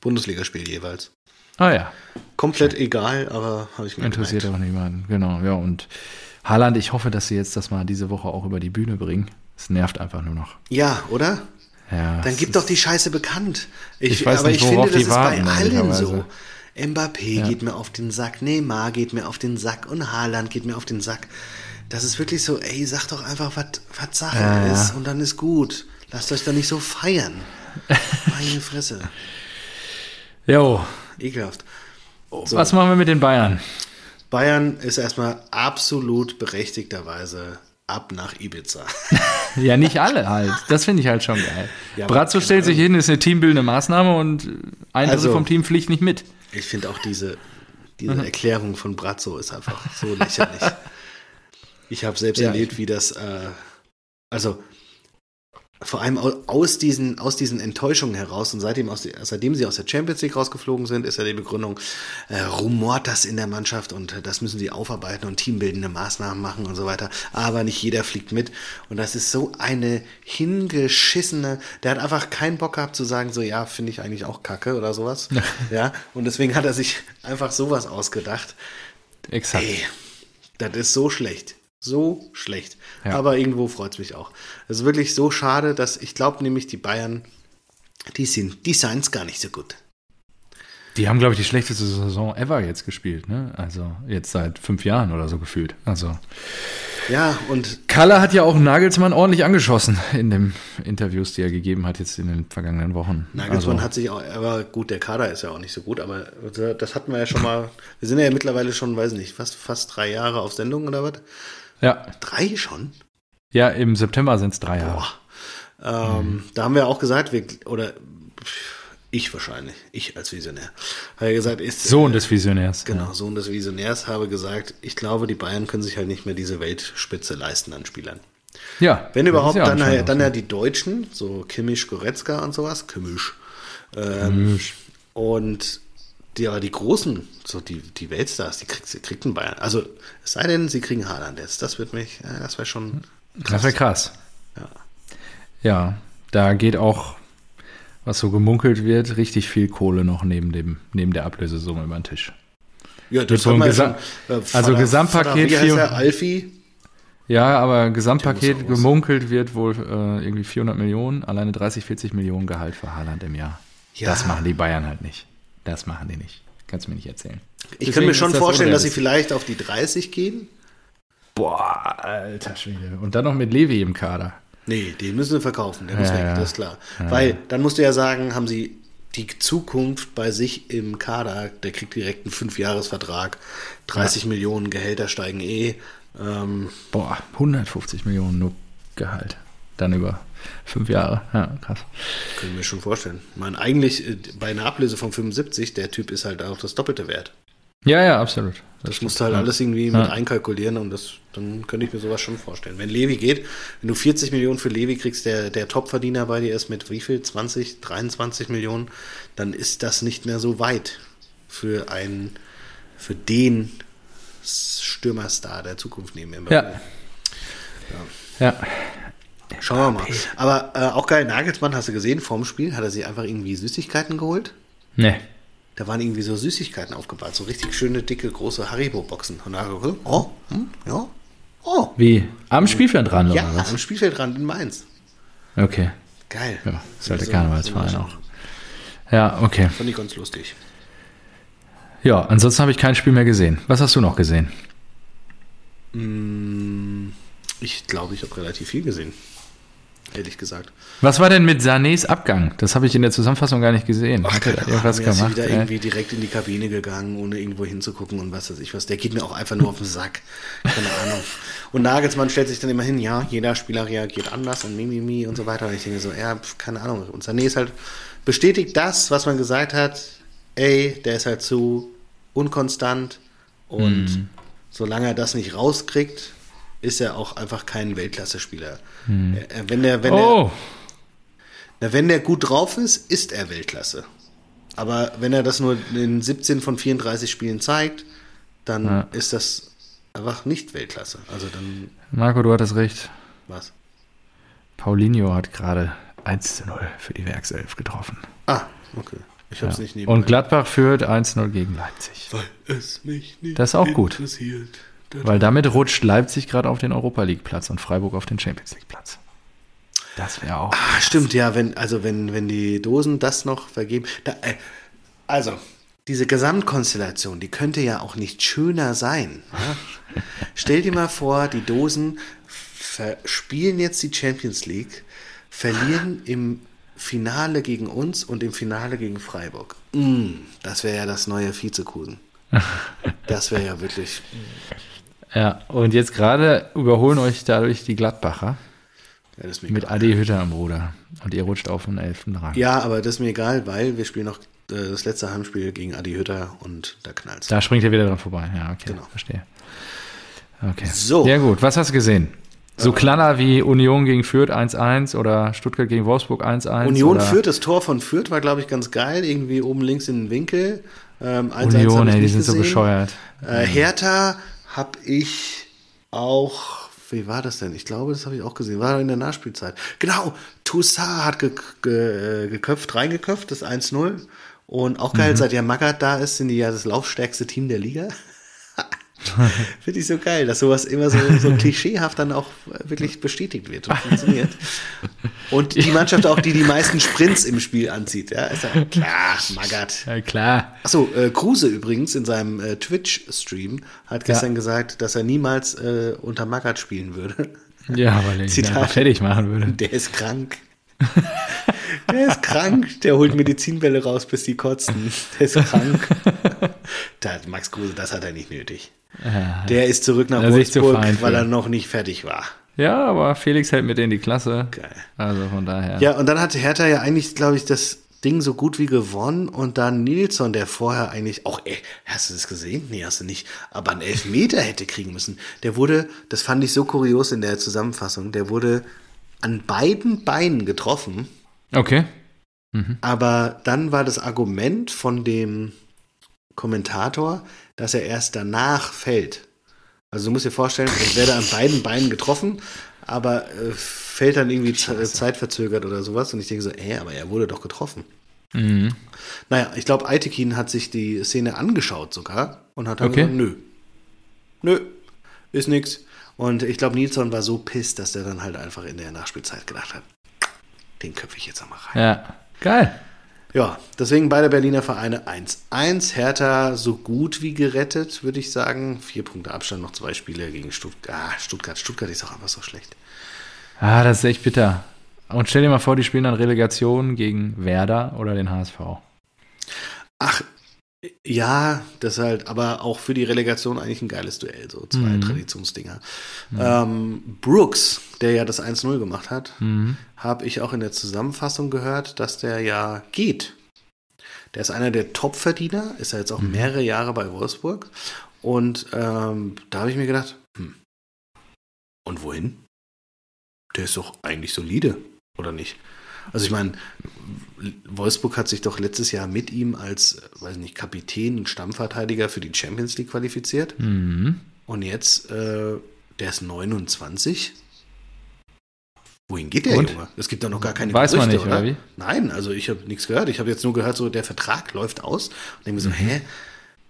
Bundesligaspiel jeweils. Ah ja, Komplett egal, aber habe ich mir interessiert gemerkt. auch niemanden. Genau, ja. Und Haaland, ich hoffe, dass sie jetzt das mal diese Woche auch über die Bühne bringen. Es nervt einfach nur noch. Ja, oder? Ja, Dann gib doch die Scheiße bekannt. Ich, Ich weiß aber nicht, ich finde, das ist warten, bei allen so. Mbappé geht mir auf den Sack, Neymar geht mir auf den Sack und Haaland geht mir auf den Sack. Das ist wirklich so, ey, sag doch einfach, was Sache Ja, ja. ist und dann ist gut. Lasst euch da nicht so feiern. Meine Fresse. Jo, Ekelhaft. was machen wir mit den Bayern? Bayern ist erstmal absolut berechtigterweise ab nach Ibiza. Ja, nicht alle halt. Das finde ich halt schon geil. Ja, Brazzo stellt sich hin, ist eine teambildende Maßnahme und ein Also- vom Team fliegt nicht mit. Ich finde auch diese, Mhm. diese Erklärung von Brazzo ist einfach so lächerlich. Ich habe selbst Ja. erlebt, wie das, äh, also vor allem au- aus diesen, aus diesen Enttäuschungen heraus und seitdem, aus seitdem sie aus der Champions League rausgeflogen sind, ist ja die Begründung, äh, rumort das in der Mannschaft und das müssen sie aufarbeiten und teambildende Maßnahmen machen und so weiter. Aber nicht jeder fliegt mit. Und das ist so eine hingeschissene, der hat einfach keinen Bock gehabt zu sagen, so ja, finde ich eigentlich auch kacke oder sowas. ja, und deswegen hat er sich einfach sowas ausgedacht. Exakt. Ey, das ist so schlecht. So schlecht. Ja. Aber irgendwo freut es mich auch. Es ist wirklich so schade, dass ich glaube nämlich, die Bayern, die sind, die seien es gar nicht so gut. Die haben, glaube ich, die schlechteste Saison ever jetzt gespielt, ne? Also jetzt seit fünf Jahren oder so gefühlt. Also Ja, und Kalle hat ja auch Nagelsmann ordentlich angeschossen in den Interviews, die er gegeben hat jetzt in den vergangenen Wochen. Nagelsmann also, hat sich auch, aber gut, der Kader ist ja auch nicht so gut, aber das hatten wir ja schon mal, wir sind ja mittlerweile schon, weiß nicht, fast, fast drei Jahre auf Sendung oder was? Ja, Drei schon? ja, im September sind es drei Jahre. Ähm, Da haben wir auch gesagt, wir, oder ich wahrscheinlich, ich als Visionär, habe ja gesagt, ist Sohn des Visionärs. Genau, Sohn des Visionärs habe gesagt, ich glaube, die Bayern können sich halt nicht mehr diese Weltspitze leisten an Spielern. Ja. Wenn überhaupt, ja dann, ja, dann ja die Deutschen, so Kimmich, Goretzka und sowas. Kimmich. Ähm, Und die, aber die Großen, so die, die Weltstars, die kriegt, kriegt ein Bayern. Also, es sei denn, sie kriegen Haaland jetzt. Das wird mich, ja, das wäre schon so. Das wäre krass. Ja. Ja, da geht auch, was so gemunkelt wird, richtig viel Kohle noch neben, dem, neben der Ablösesumme über den Tisch. Ja, Wird so ein Gesam- ja also Vater- Gesamtpaket Vater, wie heißt der? Alfie? Ja, aber Gesamtpaket gemunkelt wird wohl äh, irgendwie 400 Millionen, alleine 30, 40 Millionen Gehalt für Haaland im Jahr. Ja. Das machen die Bayern halt nicht. Das machen die nicht. Kannst du mir nicht erzählen. Ich kann mir schon das vorstellen, dass sie vielleicht auf die 30 gehen. Boah, alter Schwede. Und dann noch mit Levi im Kader. Nee, den müssen sie verkaufen, der muss ja, weg, ja. das ist klar. Ja. Weil dann musst du ja sagen, haben sie die Zukunft bei sich im Kader, der kriegt direkt einen Fünfjahresvertrag, 30 Millionen Gehälter steigen eh. Ähm, Boah, 150 Millionen nur Gehalt. Dann über fünf Jahre. Ja, krass. Können wir mir schon vorstellen. Ich meine, eigentlich äh, bei einer Ablöse von 75, der Typ ist halt auch das doppelte Wert. Ja, ja, absolut. Das, das musst du halt ja. alles irgendwie mit einkalkulieren und das, dann könnte ich mir sowas schon vorstellen. Wenn Levi geht, wenn du 40 Millionen für Levi kriegst, der, der Topverdiener bei dir ist mit wie viel? 20, 23 Millionen, dann ist das nicht mehr so weit für einen, für den Stürmerstar der Zukunft neben Mbappé. Ja. ja. ja. Schauen wir mal. Aber äh, auch geil, Nagelsmann, hast du gesehen, vorm Spiel hat er sich einfach irgendwie Süßigkeiten geholt? Nee. Da waren irgendwie so Süßigkeiten aufgebaut, so richtig schöne, dicke, große Haribo-Boxen. Und da oh, hm, ja, oh. Wie? Am Spielfeld dran, oder ja, was? am Spielfeld dran in Mainz. Okay. Geil. Ja, das ist halt der Karnevalsverein auch. Ja, okay. Fand ich ganz lustig. Ja, ansonsten habe ich kein Spiel mehr gesehen. Was hast du noch gesehen? Mm, ich glaube, ich habe relativ viel gesehen ehrlich gesagt. Was war denn mit Sanés Abgang? Das habe ich in der Zusammenfassung gar nicht gesehen. Ach, Hat er irgendwas gemacht? Ist wieder irgendwie direkt in die Kabine gegangen, ohne irgendwo hinzugucken und was weiß ich was. Der geht mir auch einfach nur auf den Sack. Keine Ahnung. Und Nagelsmann stellt sich dann immer hin, ja, jeder Spieler reagiert anders und mimimi und so weiter. Und ich denke so, ja, keine Ahnung. Und Sané ist halt, bestätigt das, was man gesagt hat. Ey, der ist halt zu unkonstant und mm. solange er das nicht rauskriegt, ist er auch einfach kein Weltklasse-Spieler. Hm. Wenn der, wenn oh. der, wenn der gut drauf ist, ist er Weltklasse. Aber wenn er das nur in 17 von 34 Spielen zeigt, dann ja. ist das einfach nicht Weltklasse. Also dann. Marco, du hattest recht. Was? Paulinho hat gerade 1 zu 0 für die Werkself getroffen. Ah, okay. Ich habe es ja. nicht nebenbei. Und Gladbach führt 1-0 gegen Leipzig. Weil es mich nicht Das ist auch gut. Weil damit rutscht Leipzig gerade auf den Europa League Platz und Freiburg auf den Champions League Platz. Das wäre auch. Ah, stimmt, ja, wenn, also wenn, wenn die Dosen das noch vergeben. Da, äh, also, diese Gesamtkonstellation, die könnte ja auch nicht schöner sein. Ja? Stell dir mal vor, die Dosen spielen jetzt die Champions League, verlieren im Finale gegen uns und im Finale gegen Freiburg. Mm, das wäre ja das neue Vizekusen. Das wäre ja wirklich. Ja, und jetzt gerade überholen euch dadurch die Gladbacher. Ja, mit Adi Hütter am Ruder. Und ihr rutscht auf den elften Rang. Ja, aber das ist mir egal, weil wir spielen noch äh, das letzte Heimspiel gegen Adi Hütter und da knallt Da springt er wieder dran vorbei. Ja, okay. Genau. Verstehe. Okay. So. Ja, gut. Was hast du gesehen? So ja. Klanner wie Union gegen Fürth 1-1 oder Stuttgart gegen Wolfsburg 1-1. Union oder? Fürth, das Tor von Fürth war, glaube ich, ganz geil. Irgendwie oben links in den Winkel. Ähm, 1 -1 Union, ey, die sind gesehen. so bescheuert. Äh, Hertha habe ich auch, wie war das denn? Ich glaube, das habe ich auch gesehen. War in der Nachspielzeit. Genau, Toussaint hat ge ge geköpft, reingeköpft, das 1-0. Und auch geil, mhm. seit ja Magath da ist, sind die ja das laufstärkste Team der Liga. Finde ich so geil, dass sowas immer so, so klischeehaft dann auch wirklich bestätigt wird und funktioniert. Und die Mannschaft auch, die die meisten Sprints im Spiel anzieht. Ja, ist ja klar, Magath. Ja, klar. Achso, äh, Kruse übrigens in seinem äh, Twitch-Stream hat gestern ja. gesagt, dass er niemals äh, unter Magath spielen würde. Ja, weil er ihn einfach fertig machen würde. Der ist krank. Der ist krank. Der holt Medizinbälle raus, bis die kotzen. Der ist krank. Da, Max Kruse, das hat er nicht nötig. Ja, der ist zurück nach Wolfsburg, weil er noch nicht fertig war. Ja, aber Felix hält mit in die Klasse. Geil. Also von daher. Ja, und dann hatte Hertha ja eigentlich, glaube ich, das Ding so gut wie gewonnen und dann Nilsson, der vorher eigentlich auch, ey, hast du das gesehen? Nee, hast du nicht. Aber einen Elfmeter hätte kriegen müssen. Der wurde, das fand ich so kurios in der Zusammenfassung, der wurde an beiden Beinen getroffen. Okay. Mhm. Aber dann war das Argument von dem Kommentator, dass er erst danach fällt. Also du musst dir vorstellen, es werde an beiden Beinen getroffen, aber äh, fällt dann irgendwie zeitverzögert oder sowas. Und ich denke so, ey, aber er wurde doch getroffen. Mhm. Naja, ich glaube, Aitekin hat sich die Szene angeschaut sogar und hat dann okay. gesagt, nö. Nö, ist nix. Und ich glaube, Nilsson war so piss, dass der dann halt einfach in der Nachspielzeit gedacht hat, den köpfe ich jetzt einmal rein. Ja, geil. Ja, deswegen beide Berliner Vereine 1-1. Hertha so gut wie gerettet, würde ich sagen. Vier Punkte Abstand, noch zwei Spiele gegen Stuttgart. Ah, Stuttgart. Stuttgart ist auch einfach so schlecht. Ah, das ist echt bitter. Und stell dir mal vor, die spielen dann Relegation gegen Werder oder den HSV. Ach, ja, das ist halt, aber auch für die Relegation eigentlich ein geiles Duell, so zwei Mhm. Traditionsdinger. Ähm, Brooks, der ja das 1-0 gemacht hat, Mhm. habe ich auch in der Zusammenfassung gehört, dass der ja geht. Der ist einer der Top-Verdiener, ist ja jetzt auch Mhm. mehrere Jahre bei Wolfsburg. Und ähm, da habe ich mir gedacht, hm, und wohin? Der ist doch eigentlich solide, oder nicht? Also ich meine, Wolfsburg hat sich doch letztes Jahr mit ihm als, weiß nicht, Kapitän und Stammverteidiger für die Champions League qualifiziert. Mhm. Und jetzt, äh, der ist 29. Wohin geht der Und? Junge? Es gibt doch noch gar keine Weiß man Gerüchte, nicht, oder wie? Nein, also ich habe nichts gehört. Ich habe jetzt nur gehört, so der Vertrag läuft aus. Und denke mir so, Mhm. hä?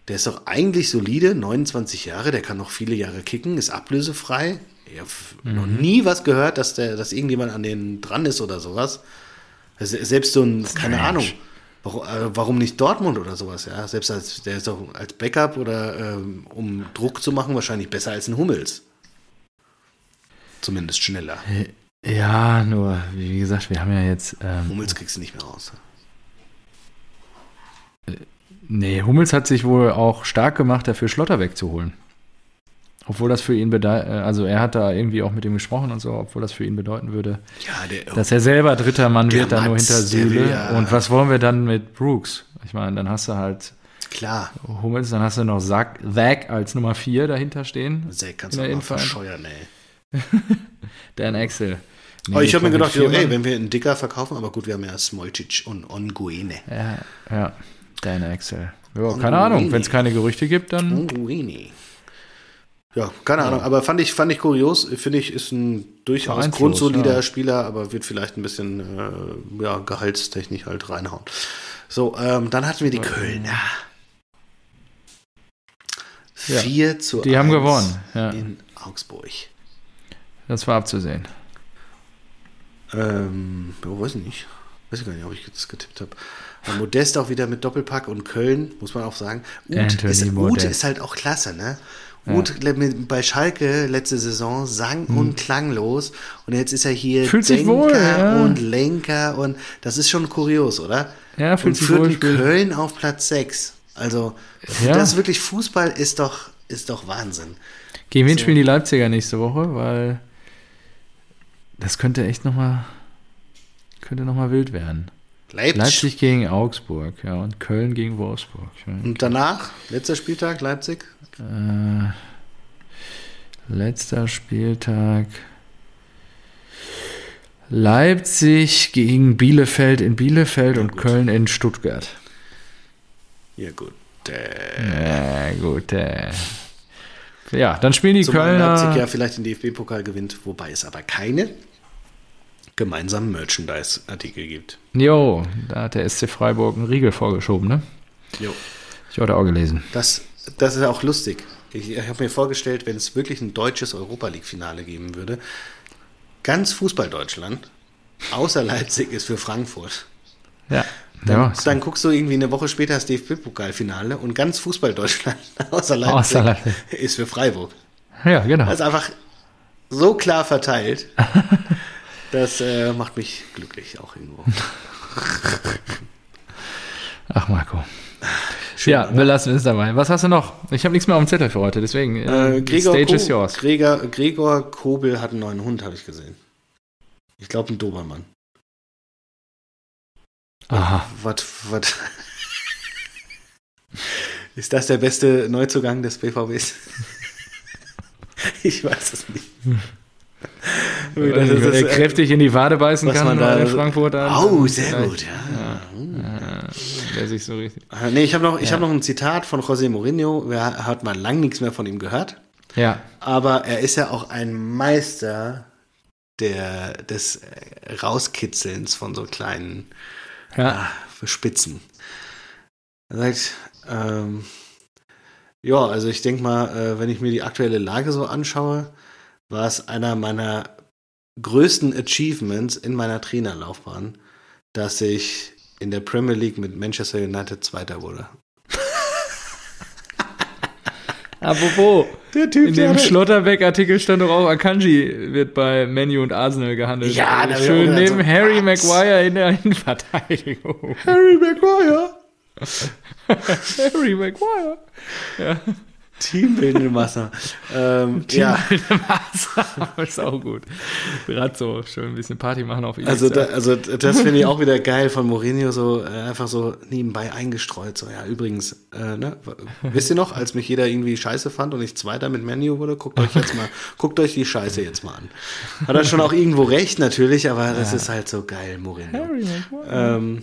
Der ist doch eigentlich solide, 29 Jahre, der kann noch viele Jahre kicken, ist ablösefrei. Ich habe Mhm. noch nie was gehört, dass, der, dass irgendjemand an den dran ist oder sowas. Also selbst so ein, keine Strange. Ahnung, warum, äh, warum nicht Dortmund oder sowas, ja? Selbst als, der ist doch als Backup oder ähm, um Druck zu machen, wahrscheinlich besser als ein Hummels. Zumindest schneller. Ja, nur, wie gesagt, wir haben ja jetzt. Ähm, Hummels kriegst du nicht mehr raus. nee, Hummels hat sich wohl auch stark gemacht, dafür Schlotter wegzuholen. Obwohl das für ihn bedeutet, also er hat da irgendwie auch mit ihm gesprochen und so, obwohl das für ihn bedeuten würde, Ja, der, dass er selber dritter Mann wird, da nur hinter Süle. ja- Und was wollen wir dann mit Brooks? Ich meine, dann hast du halt klar. Hummels, dann hast du noch Zack, Zack als Nummer 4 dahinter stehen. Zack kannst In du auch verscheuern, ey. Dan Axel. Aber ich habe mir gedacht, ey, Mann. wenn wir einen Dicker verkaufen, aber gut, wir haben ja Smolcic und Onguene. Ja, ja, Dan Axel. Ja, keine Ahnung, wenn es keine Gerüchte gibt, dann. Onguene. Ja, keine Ahnung, aber fand ich, fand ich kurios. Finde ich, ist ein durchaus grundsolider ja. Spieler, aber wird vielleicht ein bisschen äh, ja, gehaltstechnisch halt reinhauen. So, ähm, dann hatten wir die Kölner. Ja, 4 zu die haben 1 gewonnen, ja. in Augsburg. Das war abzusehen. Ähm, ja, weiß ich nicht. Weiß ich gar nicht, ob ich das getippt habe. Modest auch wieder mit Doppelpack und Köln, muss man auch sagen. Anthony ist, Modest. ist halt auch klasse, ne? Le- mit- bei Schalke letzte Saison sang und klanglos und jetzt ist er hier Hm. Fühlt sich wohl, ja. und Lenker und das ist schon kurios, oder? Ja, fühlt und sich führt wohl, mit spielt- Köln auf Platz 6. Also, Ja. das wirklich Fußball ist doch, ist doch Wahnsinn. Gegen wen So. spielen die Leipziger nächste Woche? Weil das könnte echt nochmal könnte noch mal wild werden. Leipzig. Leipzig gegen Augsburg, ja, und Köln gegen Wolfsburg. Ja. Und danach, letzter Spieltag, Leipzig. Äh, letzter Spieltag. Leipzig gegen Bielefeld in Bielefeld und gut. Köln in Stuttgart. Ja, gut. Äh, Ja, gut. Äh. Ja, dann spielen die Zumal Kölner. Leipzig ja vielleicht den DFB-Pokal gewinnt, wobei es aber keine gemeinsamen Merchandise-Artikel gibt. Jo, da hat der SC Freiburg einen Riegel vorgeschoben, ne? Jo. Ich heute auch gelesen. Das, das ist ja auch lustig. Ich, ich habe mir vorgestellt, wenn es wirklich ein deutsches Europa League-Finale geben würde, ganz Fußball-Deutschland, außer Leipzig, ist für Frankfurt. Ja. Dann, ja, dann guckst du irgendwie eine Woche später das DFB-Pokalfinale und ganz Fußball-Deutschland, außer Leipzig, Außer Leipzig. ist für Freiburg. ja, genau. Das ist einfach so klar verteilt. Das äh, macht mich glücklich auch irgendwo. Ach, Marco. Schön, ja, wir lassen es dabei. Was hast du noch? Ich habe nichts mehr auf dem Zettel für heute, deswegen. Äh, Äh, Gregor, Stage is yours. Gregor, Gregor Kobel hat einen neuen Hund, habe ich gesehen. Ich glaube, ein Dobermann. Aha. Was, was? Ist das der beste Neuzugang des BVBs? ich weiß es nicht. Wenn er äh, kräftig in die Wade beißen kann man da- in Frankfurt. Dann, Oh, sehr gut, ja. Ja, der sich so richtig. Äh, Nee, ich habe noch, ich Ja. hab noch ein Zitat von José Mourinho. Wer hat mal lang nichts mehr von ihm gehört. Ja, Aber er ist ja auch ein Meister der, des äh, Rauskitzelns von so kleinen ja. ah, Spitzen. Er sagt, ähm, ja, also ich denke mal, äh, wenn ich mir die aktuelle Lage so anschaue, war es einer meiner größten Achievements in meiner Trainerlaufbahn, dass ich in der Premier League mit Manchester United Zweiter wurde. Apropos, Der Typ, in dem Schlotterbeck-Artikel stand doch auch, Akanji wird bei Manu und Arsenal gehandelt. Ja, da Also schön neben so, Harry was? Maguire in der Innenverteidigung. Harry Maguire. Harry Maguire. Teambildende Masse. ähm, ja, ist auch gut. Gerade so schön ein bisschen Party machen auf Ibiza. also, da, also das finde ich auch wieder geil von Mourinho, so äh, einfach so nebenbei eingestreut. So, ja, übrigens, äh, ne, wisst ihr noch, als mich jeder irgendwie scheiße fand und ich Zweiter mit Menu wurde, guckt euch jetzt mal, guckt euch die Scheiße jetzt mal an. Hat er schon auch irgendwo recht, natürlich, aber das ist halt so geil, Mourinho. Harry. Ähm,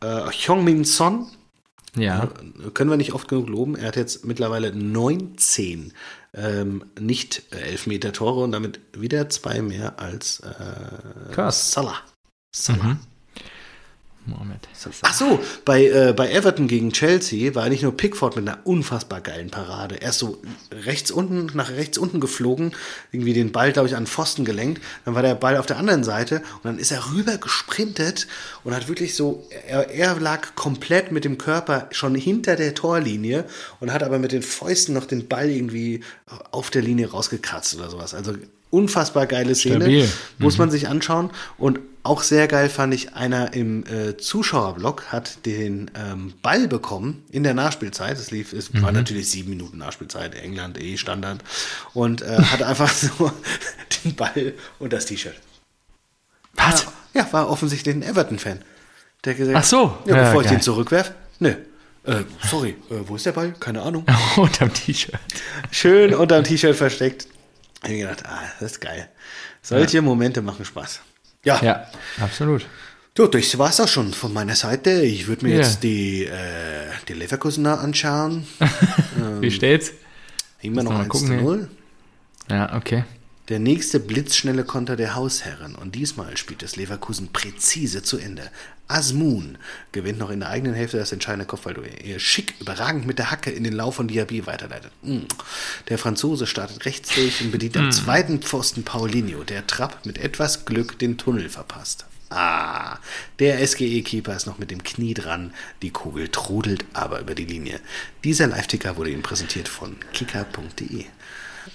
äh, Hyung-Min Son ja. können wir nicht oft genug loben. Er hat jetzt mittlerweile 19 ähm, nicht äh, Elfmeter Tore und damit wieder zwei mehr als äh. Salah. Salah. Mhm. Mohamed. Ach so, bei, äh, bei Everton gegen Chelsea war nicht nur Pickford mit einer unfassbar geilen Parade. Erst so rechts unten, nach rechts unten geflogen, irgendwie den Ball, glaube ich, an den Pfosten gelenkt. Dann war der Ball auf der anderen Seite und dann ist er rüber gesprintet und hat wirklich so, er, er lag komplett mit dem Körper schon hinter der Torlinie und hat aber mit den Fäusten noch den Ball irgendwie auf der Linie rausgekratzt oder sowas. Also unfassbar geile Szene. Stabil. Muss man sich anschauen. Und auch sehr geil fand ich, einer im äh, Zuschauerblock hat den ähm, Ball bekommen in der Nachspielzeit. Es lief, es war natürlich sieben Minuten Nachspielzeit, England eh Standard. Und äh, hat einfach so den Ball und das T-Shirt. Was? Ja, war offensichtlich ein Everton-Fan. Der hat gesagt, Ach so. Ja, Ja, bevor ich geil. den zurückwerf. Nö. Äh, sorry, äh, wo ist der Ball? Keine Ahnung. Unterm T-Shirt. Schön unterm T-Shirt versteckt. Ich gedacht, ah, das ist geil. Solche Momente machen Spaß. Ja, Ja, absolut. Du, das war's auch schon von meiner Seite. Ich würde mir Ja. jetzt die, äh, die Leverkusener anschauen. Wie steht's? Immer noch mal 1 gucken, zu ey. 0. Ja, okay. Der nächste blitzschnelle Konter der Hausherren. Und diesmal spielt das Leverkusen präzise zu Ende. Asmun gewinnt noch in der eigenen Hälfte das entscheidende Kopfballduell. Er schick, überragend mit der Hacke in den Lauf von Diaby weiterleitet. Mm. Der Franzose startet rechts durch und bedient am zweiten Pfosten Paulinho, der Trapp mit etwas Glück den Tunnel verpasst. Ah, der SGE-Keeper ist noch mit dem Knie dran. Die Kugel trudelt aber über die Linie. Dieser Live-Ticker wurde Ihnen präsentiert von kicker.de.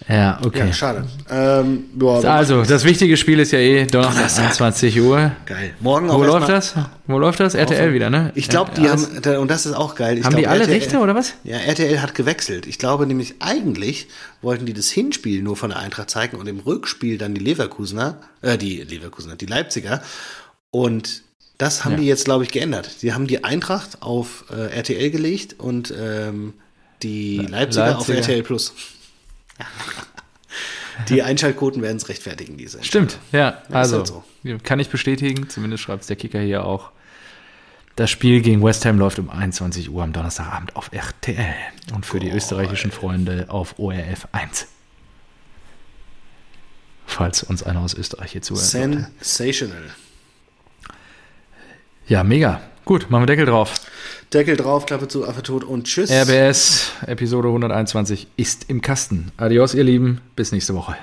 Ja, okay. Ja, schade. Ähm, ja, Also, das wichtige Spiel ist ja eh Donnerstag, Donnerstag. 21 Uhr. Geil. Morgen Wo auch läuft erstmal- das? Wo läuft das? RTL wieder, ne? Ich glaube, die Ja, haben, und das ist auch geil. Ich Haben glaub, die alle RTL Rechte, oder was? Ja, RTL hat gewechselt. Ich glaube nämlich, eigentlich wollten die das Hinspiel nur von der Eintracht zeigen und im Rückspiel dann die Leverkusener, äh, die Leverkusener, die Leipziger. Und das haben Ja. die jetzt, glaube ich, geändert. Die haben die Eintracht auf äh, RTL gelegt und ähm, die Leipziger, auf Leipziger. RTL Plus. die Einschaltquoten werden es rechtfertigen, diese. Stimmt, ja. Also, halt so. kann ich bestätigen, zumindest schreibt es der Kicker hier auch. Das Spiel gegen West Ham läuft um 21 Uhr am Donnerstagabend auf RTL und für die österreichischen Freunde auf ORF 1. Falls uns einer aus Österreich hier zuhört. Sensational. Ja, mega. Gut, machen wir Deckel drauf. Deckel drauf, Klappe zu, Affe tot und tschüss. RBS Episode 121 ist im Kasten. Adios, ihr Lieben. Bis nächste Woche.